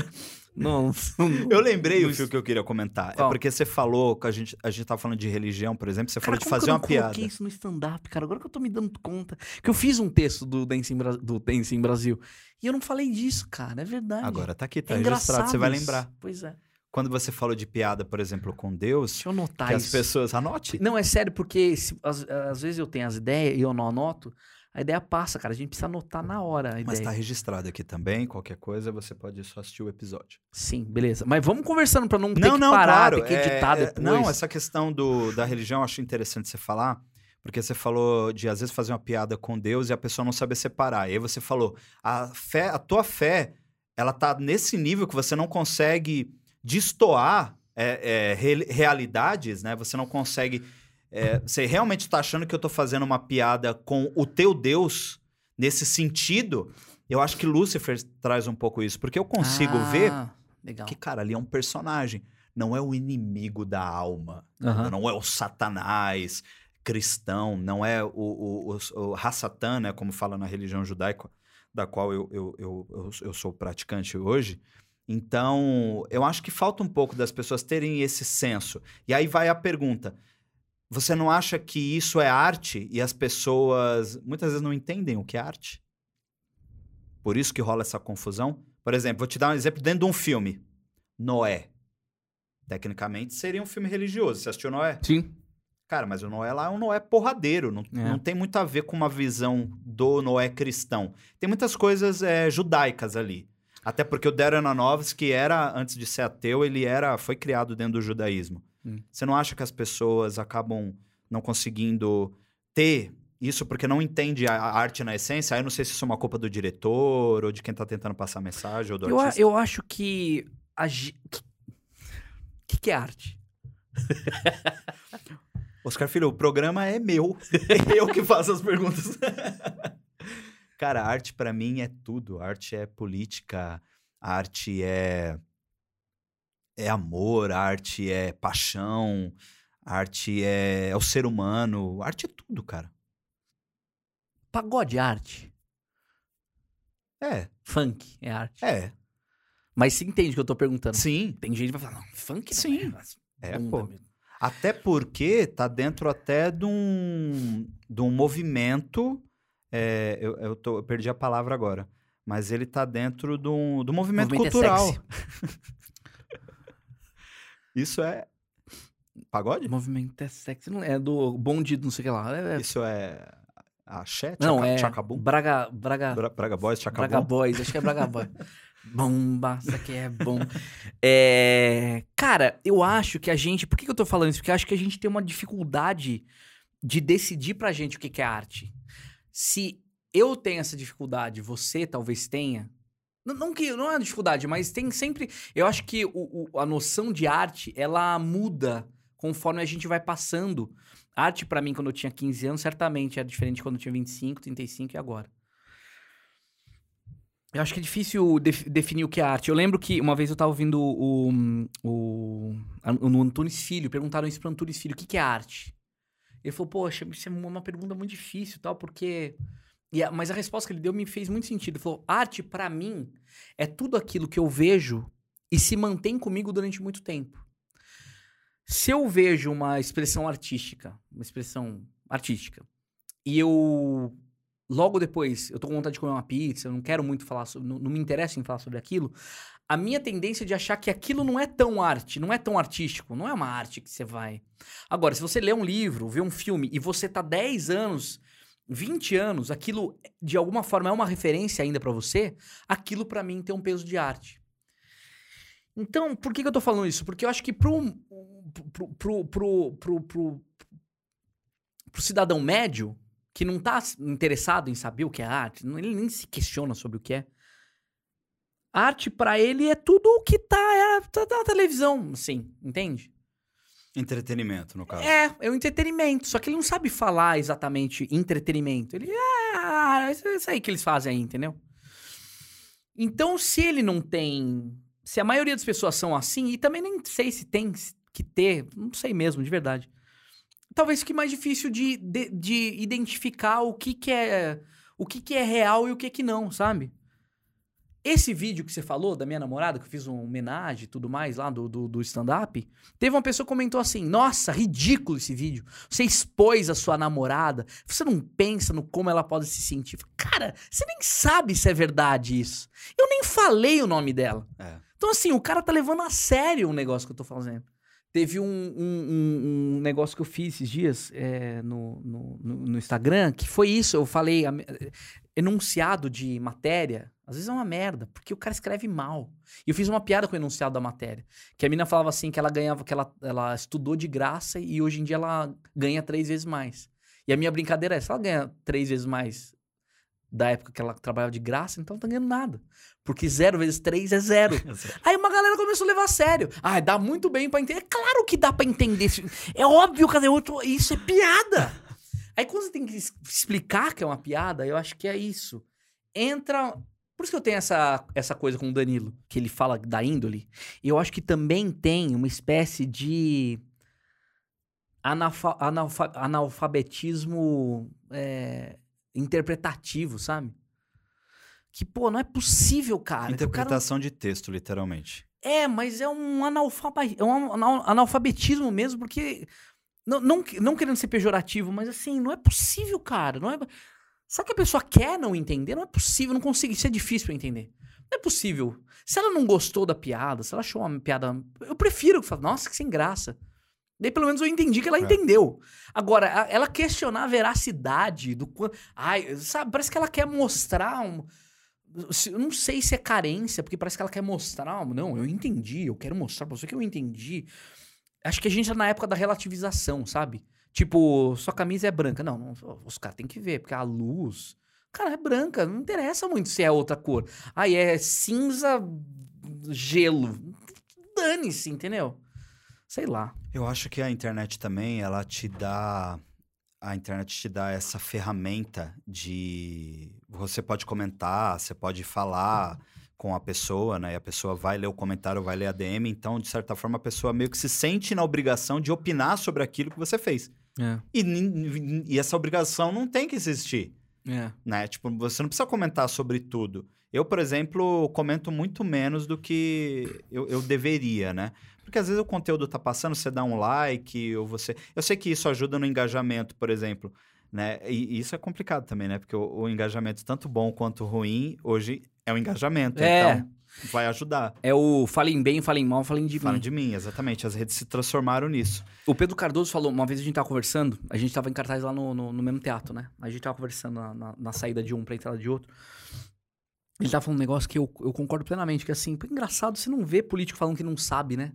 no- *laughs* Eu lembrei o fio que eu queria comentar. Qual? É porque você falou que a gente, a gente tava falando de religião, por exemplo, você Cara, falou de fazer eu uma não piada. coloquei isso no stand-up, cara. Agora que eu tô me dando conta. Que eu fiz um texto do Dancing, Bra- do Dancing Brasil. E eu não falei disso, cara. É verdade. Agora tá aqui, tá é registrado, engraçado você vai isso. lembrar. Pois é. Quando você falou de piada, por exemplo, com Deus, Deixa eu anotar que as isso. pessoas. Anote. Não, é sério, porque se- às, às vezes eu tenho as ideias e eu não anoto, a ideia passa, cara. A gente precisa anotar na hora Mas ideia. tá registrado aqui também. Qualquer coisa, você pode só assistir o episódio. Sim, beleza. Mas vamos conversando pra não ter não, que não, parar, claro. ter que é- editar é- depois. não, essa questão do, da religião eu acho interessante você falar, porque você falou de às vezes fazer uma piada com Deus e a pessoa não saber separar. E aí você falou, a fé, a tua fé, ela tá nesse nível que você não consegue destoar é, é, re- realidades, né? Você não consegue. É, você realmente está achando que eu tô fazendo uma piada com o teu Deus nesse sentido? Eu acho que Lúcifer traz um pouco isso, porque eu consigo Ah, ver Legal. que, cara, ali é um personagem. Não é o inimigo da alma. Aham. Não é o satanás cristão. Não é o, o, o, o Hassatan, né? Como fala na religião judaica, da qual eu, eu, eu, eu, eu sou praticante hoje. Então, eu acho que falta um pouco das pessoas terem esse senso. E aí vai a pergunta. Você não acha que isso é arte e as pessoas muitas vezes não entendem o que é arte? Por isso que rola essa confusão? Por exemplo, vou te dar um exemplo dentro de um filme. Noé. Tecnicamente seria um filme religioso. Você assistiu Noé? Sim. Cara, mas o Noé lá é um Noé porradeiro. Não, É. não tem muito a ver com uma visão do Noé cristão. Tem muitas coisas é, judaicas ali. Até porque o Darren Aronofsky era, antes de ser ateu, ele era, foi criado dentro do judaísmo. Hum. Você não acha que as pessoas acabam não conseguindo ter isso porque não entende a arte na essência? Aí eu não sei se isso é uma culpa do diretor ou de quem tá tentando passar a mensagem ou do Eu, a- artista. eu acho que. A, ge- que, que é arte? *laughs* Oscar Filho, o programa é meu. É *laughs* eu que faço as perguntas. *laughs* Cara, arte pra mim é tudo. Arte é política, arte é é amor, arte é paixão, arte é, é o ser humano, arte é tudo, cara. Pagode é arte. É, Funk é arte. é. Mas você entende o que eu tô perguntando. Sim, Tem gente que vai falar, não, funk não Sim. é. é, pô. mesmo. Até porque tá dentro até de um, de um movimento. é, eu, eu, tô- eu perdi a palavra agora. Mas ele tá dentro de um, do movimento, Movimento é cultural. sexy. *laughs* Isso é. Pagode? Movimento é sexy. Não é do bonde, não sei o que lá. É- é- Isso é. Axé? não, Tchaca- é. Tchacabum? Braga. Braga. Bra- Braga Boys, Tchacabum? Braga Boys, acho que é Braga Boys. *laughs* Bomba, isso aqui é bom. É, Cara, eu acho que a gente. Por que, que eu tô falando isso? Porque eu acho que a gente tem uma dificuldade de decidir pra gente o que, que é arte. Se eu tenho essa dificuldade, você talvez tenha. Não, não que não é uma dificuldade, mas tem sempre. Eu acho que o- o- a noção de arte ela muda conforme a gente vai passando. Arte, pra mim, quando eu tinha 15 anos, certamente era diferente quando eu tinha 25, 35 e agora. Eu acho que é difícil def- definir o que é arte. Eu lembro que uma vez eu tava ouvindo o, o, a- no Antunes Filho, perguntaram isso pro Antunes Filho, o que, que é arte? Ele falou, poxa, isso é uma pergunta muito difícil tal, porque... e a- mas a resposta que ele deu me fez muito sentido. Ele falou, arte, pra mim, é tudo aquilo que eu vejo e se mantém comigo durante muito tempo. Se eu vejo uma expressão artística, uma expressão artística, e eu logo depois eu tô com vontade de comer uma pizza, eu não quero muito falar sobre, não, não me interessa em falar sobre aquilo, a minha tendência é de achar que aquilo não é tão arte, não é tão artístico, não é uma arte que você vai. Agora, se você lê um livro, vê um filme e você tá 10 anos, 20 anos, aquilo de alguma forma é uma referência ainda para você, aquilo para mim tem um peso de arte. Então, por que, que eu tô falando isso? Porque eu acho que pro, pro, pro, pro, pro, pro, pro cidadão médio, que não tá interessado em saber o que é arte, ele nem se questiona sobre o que é. Arte para ele é tudo o que tá, é, tá na televisão, assim, entende? Entretenimento, no caso. É, é o entretenimento. Só que ele não sabe falar exatamente entretenimento. Ele é. é isso aí que eles fazem aí, entendeu? Então, se ele não tem. Se a maioria das pessoas são assim, e também nem sei se tem que ter, não sei mesmo, de verdade talvez fique mais difícil de, de, de identificar o que, que é o que, que é real e o que, que não, sabe? Esse vídeo que você falou da minha namorada, que eu fiz uma homenagem e tudo mais lá do, do, do stand-up, teve uma pessoa que comentou assim: Nossa, ridículo esse vídeo. Você expôs a sua namorada. Você não pensa no como ela pode se sentir. Cara, você nem sabe se é verdade isso. Eu nem falei o nome dela. É. Então, assim, o cara tá levando a sério o negócio que eu tô fazendo. Teve um, um, um, negócio que eu fiz esses dias é, no, no, no, Instagram, que foi isso. Eu falei, a, enunciado de matéria, às vezes é uma merda, porque o cara escreve mal. E eu fiz uma piada com o enunciado da matéria. Que a mina falava assim, que ela ganhava, que ela, ela estudou de graça e hoje em dia ela ganha três vezes mais. E a minha brincadeira é, se ela ganha três vezes mais da época que ela trabalhava de graça, então não tá ganhando nada. Porque zero vezes três é zero. *laughs* Aí uma galera começou a levar a sério. Ah, dá muito bem para entender. É claro que dá para entender. É óbvio, cadê outro? Isso é piada. *laughs* Aí quando você tem que explicar que é uma piada, eu acho que é isso. Entra. Por isso que eu tenho essa, essa coisa com o Danilo, que ele fala da índole. Eu acho que também tem uma espécie de analfa, analfa, analfabetismo. É interpretativo, sabe? Que, pô, não é possível, cara. Interpretação cara... de texto, literalmente. É, mas é um, analfaba... é um analfabetismo mesmo, porque. Não, não, não querendo ser pejorativo, mas assim, não é possível, cara. Não é... Sabe que a pessoa quer não entender? Não é possível, não consigo. Isso é difícil pra entender. Não é possível. Se ela não gostou da piada, se ela achou uma piada. Eu prefiro que fale, nossa, que sem graça. Daí pelo menos eu entendi que ela é. entendeu. Agora, ela questionar a veracidade do quanto. Ai, sabe, parece que ela quer mostrar um. Eu não sei se é carência, porque parece que ela quer mostrar. Não, eu entendi, eu quero mostrar pra você que eu entendi. Acho que a gente tá na época da relativização, sabe? Tipo, sua camisa é branca. Não, não os caras têm que ver, porque a luz. Cara, é branca, não interessa muito se é outra cor. Aí é cinza, gelo. Dane-se, entendeu? Sei lá. Eu acho que a internet também, ela te dá. A internet te dá essa ferramenta de. Você pode comentar, você pode falar com a pessoa, né? E a pessoa vai ler o comentário, vai ler a DM. Então, de certa forma, a pessoa meio que se sente na obrigação de opinar sobre aquilo que você fez. É. E, e, essa obrigação não tem que existir. É. Né? Tipo, você não precisa comentar sobre tudo. Eu, por exemplo, comento muito menos do que eu, eu deveria, né? Porque às vezes o conteúdo tá passando, você dá um like, ou você. Eu sei que isso ajuda no engajamento, por exemplo. Né? E isso é complicado também, né? Porque o, o engajamento, tanto bom quanto ruim, hoje é o engajamento. É. Então, vai ajudar. É o falem bem, falem mal, falem de falem mim. de mim, exatamente. As redes se transformaram nisso. O Pedro Cardoso falou, uma vez a gente tava conversando, a gente tava em cartaz lá no, no, no mesmo teatro, né? A gente tava conversando na, na, na, saída de um pra entrada de outro. Ele tava falando um negócio que eu, eu concordo plenamente, que assim, engraçado, você não vê político falando que não sabe, né?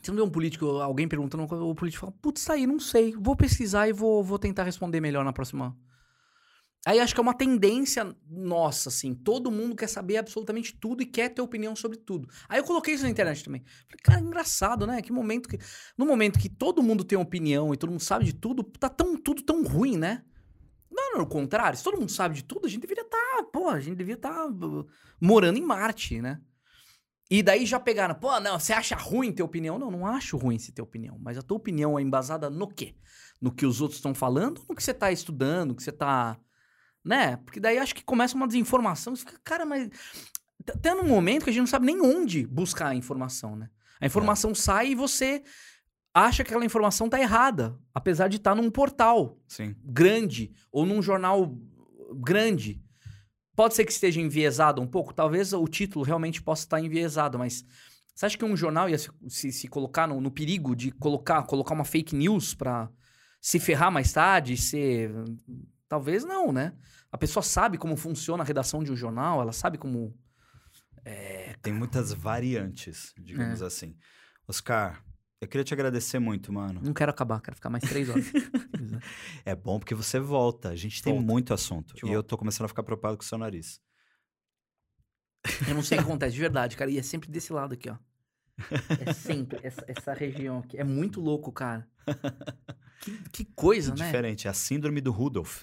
Você não vê um político, alguém perguntando, o político fala, putz, tá aí, não sei, vou pesquisar e vou, vou tentar responder melhor na próxima. Aí acho que é uma tendência nossa, assim, todo mundo quer saber absolutamente tudo e quer ter opinião sobre tudo. Aí eu coloquei isso na internet também. Falei, cara, engraçado, né? Que momento que. No momento que todo mundo tem opinião e todo mundo sabe de tudo, tá tão, tudo tão ruim, né? Não, não, o contrário, se todo mundo sabe de tudo, a gente deveria estar, tá, pô, a gente deveria estar tá uh, morando em Marte, né? E daí já pegaram, pô, não, você acha ruim ter opinião? Não, não acho ruim se ter opinião. Mas a tua opinião é embasada no quê? No que os outros estão falando? No que você está estudando? No que você está. Né? Porque daí acho que começa uma desinformação. Você fica, cara, mas. Tem um momento que a gente não sabe nem onde buscar a informação, né? A informação é. sai e você. acha que aquela informação tá errada, apesar de estar num portal Sim. grande ou num jornal grande. Pode ser que esteja enviesado um pouco, talvez o título realmente possa estar enviesado, mas você acha que um jornal ia se, se, se colocar no, no perigo de colocar, colocar uma fake news pra se ferrar mais tarde, ser. Talvez não, né? A pessoa sabe como funciona a redação de um jornal, ela sabe como. Tem muitas variantes, digamos assim. Oscar, eu queria te agradecer muito, mano. Não quero acabar, quero ficar mais três horas. *laughs* É bom porque você volta. A gente tem Volta. muito assunto. Gente E eu volta. tô começando a ficar preocupado com o seu nariz. Eu não sei o que acontece, de verdade, cara. E é sempre desse lado aqui, ó. É sempre essa, essa região aqui. É muito louco, cara. *laughs* Que, que coisa, né? Diferente. É a síndrome do Rudolph.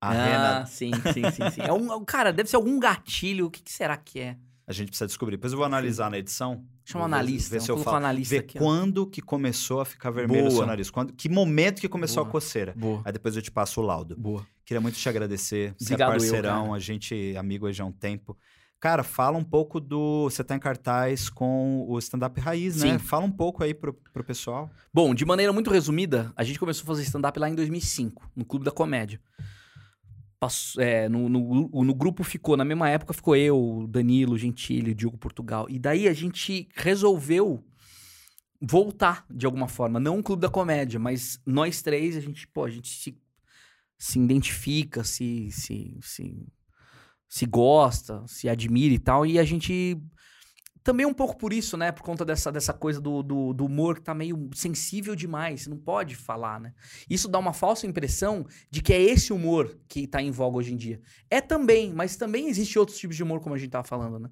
A ah, Rena. sim, sim, sim, sim. É um, cara, deve ser algum gatilho. O que, que será que é? A gente precisa descobrir. Depois eu vou analisar na edição. Chama um analista. Ver se eu falo. analista Ver aqui. ó. quando que começou a ficar vermelho o seu Boa. nariz. Quando, que momento que começou Boa. a coceira. Boa, Aí depois eu te passo o laudo. boa. Queria muito te agradecer. Você Obrigado é eu, parceirão, cara. a gente é amigo aí já há um tempo. Cara, fala um pouco do. Você tá em cartaz com o stand-up raiz, né? Sim. Fala um pouco aí pro, pro pessoal. Bom, de maneira muito resumida, a gente começou a fazer stand-up lá em 2005, no Clube da Comédia. Passou- é, no, no, no grupo ficou, na mesma época ficou eu, Danilo, Gentili, Diogo Portugal. E daí a gente resolveu voltar de alguma forma. Não o Clube da Comédia, mas nós três, a gente, pô, a gente se, se identifica, se, se, se, se gosta, se admira e tal. E a gente também um pouco por isso, né? Por conta dessa, dessa coisa do, do, do humor que tá meio sensível demais. Não pode falar, né? Isso dá uma falsa impressão de que é esse humor que tá em voga hoje em dia. É também, mas também existe outros tipos de humor, como a gente tava falando, né?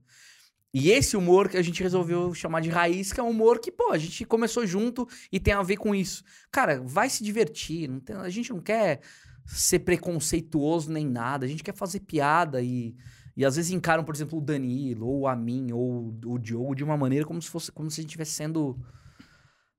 E esse humor que a gente resolveu chamar de raiz, que é um humor que, pô, a gente começou junto e tem a ver com isso. Cara, vai se divertir. Tem- a gente não quer ser preconceituoso nem nada. A gente quer fazer piada e, e às vezes encaram, por exemplo, o Danilo, ou a mim, ou o Diogo de uma maneira como se fosse como se a gente estivesse sendo.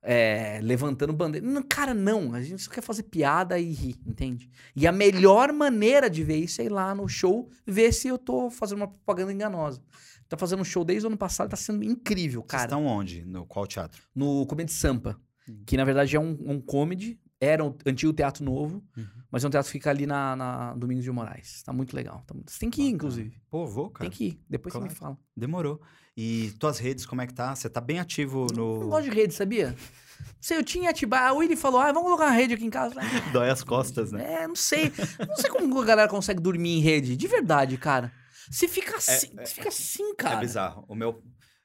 é, levantando bandeira. Não, cara, não. A gente só quer fazer piada e rir, entende? E a melhor maneira de ver isso é ir lá no show, ver se eu tô fazendo uma propaganda enganosa. Tá fazendo um show desde o ano passado, tá sendo incrível, Vocês cara. estão onde? No qual teatro? No Comedy Sampa, Hum. que na verdade é um, um comedy, era um antigo teatro novo, Uhum. mas é um teatro que fica ali na, na Domingos de Moraes. Tá muito legal. Tá muito- Você tem que ir, inclusive. Pô, vou, cara. Tem que ir. Depois você Claro. me fala. Demorou. E tuas redes, como é que tá? Você tá bem ativo Eu não no. gosto de rede, sabia? *laughs* Sei, eu tinha Atibaia. O Willy falou, ah, vamos colocar uma rede aqui em casa. Eu "Ah, Dói as costas, né? É, não sei. Não sei como a galera consegue dormir em rede. De verdade, cara. Se fica assim, é- se fica assim, cara. É bizarro. O meu.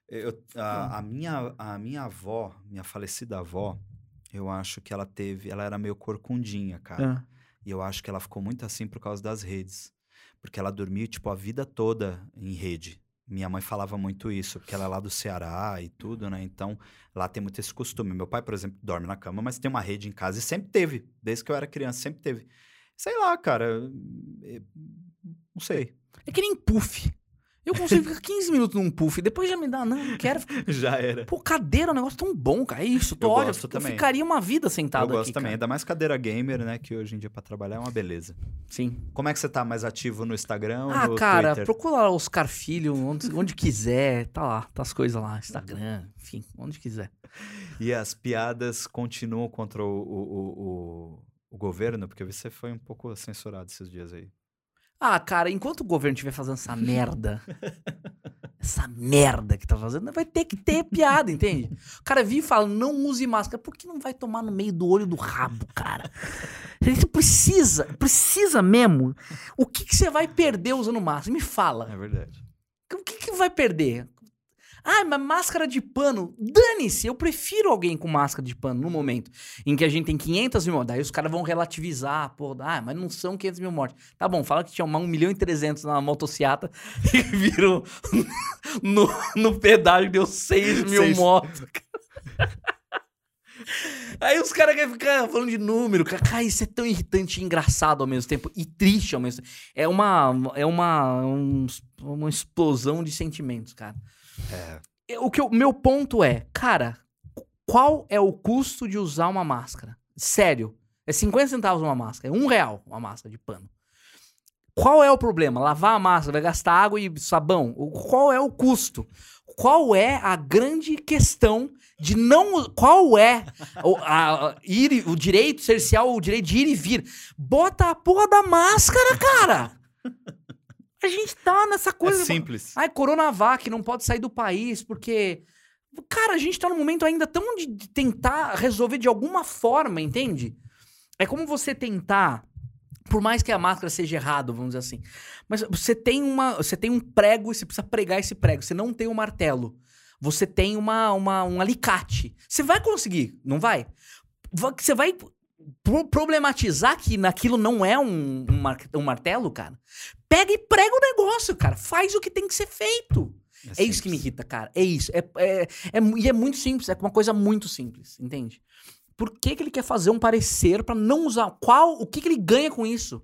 eu- a, a minha, a minha avó, minha falecida avó, eu acho que ela teve. Ela era meio corcundinha, cara. Ah, E eu acho que ela ficou muito assim por causa das redes. Porque ela dormia, tipo, a vida toda em rede. Minha mãe falava muito isso, porque ela é lá do Ceará e tudo, né? Então, lá tem muito esse costume. Meu pai, por exemplo, dorme na cama, mas tem uma rede em casa e sempre teve. Desde que eu era criança, sempre teve. Sei lá, cara. eh, Não sei. É que nem puff. Eu consigo ficar 15 minutos num puff, depois já me dá, não, não quero. *laughs* Já era. Pô, cadeira é um negócio tão bom, cara. É isso, tu Eu olha, gosto eu também. ficaria uma vida Eu sentado gosto aqui, também. cara. Ainda mais cadeira gamer, né? Que hoje em dia pra trabalhar é uma beleza. Sim. Como é que você tá mais ativo no Instagram Ah, no cara, Twitter? procura lá Oscar Filho, onde, onde quiser, tá lá, tá as coisas lá, Instagram, enfim, onde quiser. E as piadas continuam contra o, o, o, o- o governo? Porque você foi um pouco censurado esses dias aí. Ah, cara, enquanto o governo estiver fazendo essa merda, *laughs* essa merda que tá fazendo, vai ter que ter piada, entende? O cara vive e fala, não use máscara. Por que não vai tomar no meio do olho do rabo, cara? Você precisa, precisa mesmo. O que, que você vai perder usando máscara? Me fala. É verdade. O que, que vai perder? Ah, mas máscara de pano. Dane-se, eu prefiro alguém com máscara de pano no momento em que a gente tem 500 mil mortes. Daí os caras vão relativizar, pô, ah, mas não são 500 mil mortes. Tá bom, fala que tinha uma 1 milhão e 300 na motociata *laughs* e viram *laughs* no, no pedágio deu 6 mil Seis. mortos. *laughs* Aí os caras querem ficar falando de número. Cara, Cara, isso é tão irritante e engraçado ao mesmo tempo. E triste ao mesmo tempo. É uma, é uma, um- uma explosão de sentimentos, cara. É. O que o meu ponto é, cara, qual é o custo de usar uma máscara? Sério. É 50 centavos uma máscara. É um real uma máscara de pano. Qual é o problema? Lavar a massa, vai gastar água e sabão. Qual é o custo? Qual é a grande questão de não. Qual é o, a- ir, o direito cercial, o direito de ir e vir? Bota a porra da máscara, cara! A gente tá nessa É coisa. simples. Ai, Coronavac não pode sair do país porque. Cara, a gente tá num momento ainda tão de, tentar resolver de alguma forma, entende? É como você tentar. Por mais que a máscara seja errado, vamos dizer assim. Mas você tem uma. Você tem um prego e você precisa pregar esse prego. Você não tem um martelo. Você tem uma, uma, um alicate. Você vai conseguir, não vai? Va- Você vai problematizar que naquilo não é um, um, mar- um martelo, cara? Pega e prega o negócio, cara. Faz o que tem que ser feito. É isso que me irrita, cara. É isso. É, é, é e é muito simples. É uma coisa muito simples, entende? Por que, que ele quer fazer um parecer pra não usar? Qual? O que, que ele ganha com isso?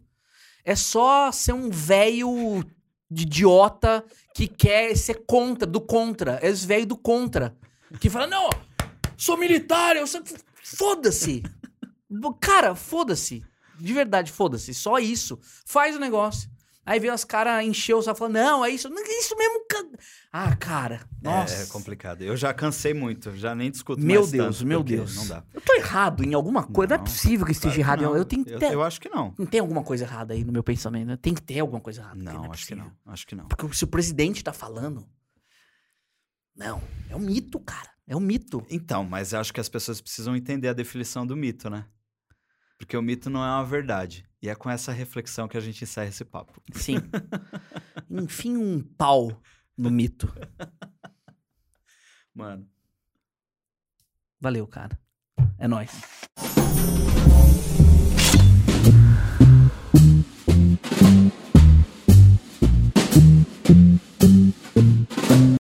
É só ser um velho idiota que quer ser contra, do contra. É os velho do contra. Que fala, não, sou militar, eu sou... Foda-se. Cara, foda-se. De verdade, foda-se. Só isso. Faz o negócio. Aí vem os caras encher o saco falando, não, é isso. Não, é isso mesmo. Ah, cara. Nossa. É, é complicado. Eu já cansei muito, já nem discuto Meu mais Deus, tanto, meu porque Deus. Não dá. Eu tô errado em alguma coisa. Não, é Não, possível que esteja Claro que errado. não. Eu tenho que eu, ter. eu acho que não. Não tem alguma coisa errada aí no meu pensamento. né? Tem que ter alguma coisa errada. porque Não, é acho que não. Acho que não. Porque se o presidente tá falando. Não, é um mito, cara. É um mito. Então, mas eu acho que as pessoas precisam entender a definição do mito, né? Porque o mito não é uma verdade. E é com essa reflexão que a gente encerra esse papo. Sim. *laughs* Enfim, um pau no mito. Mano. Valeu, cara. É nóis.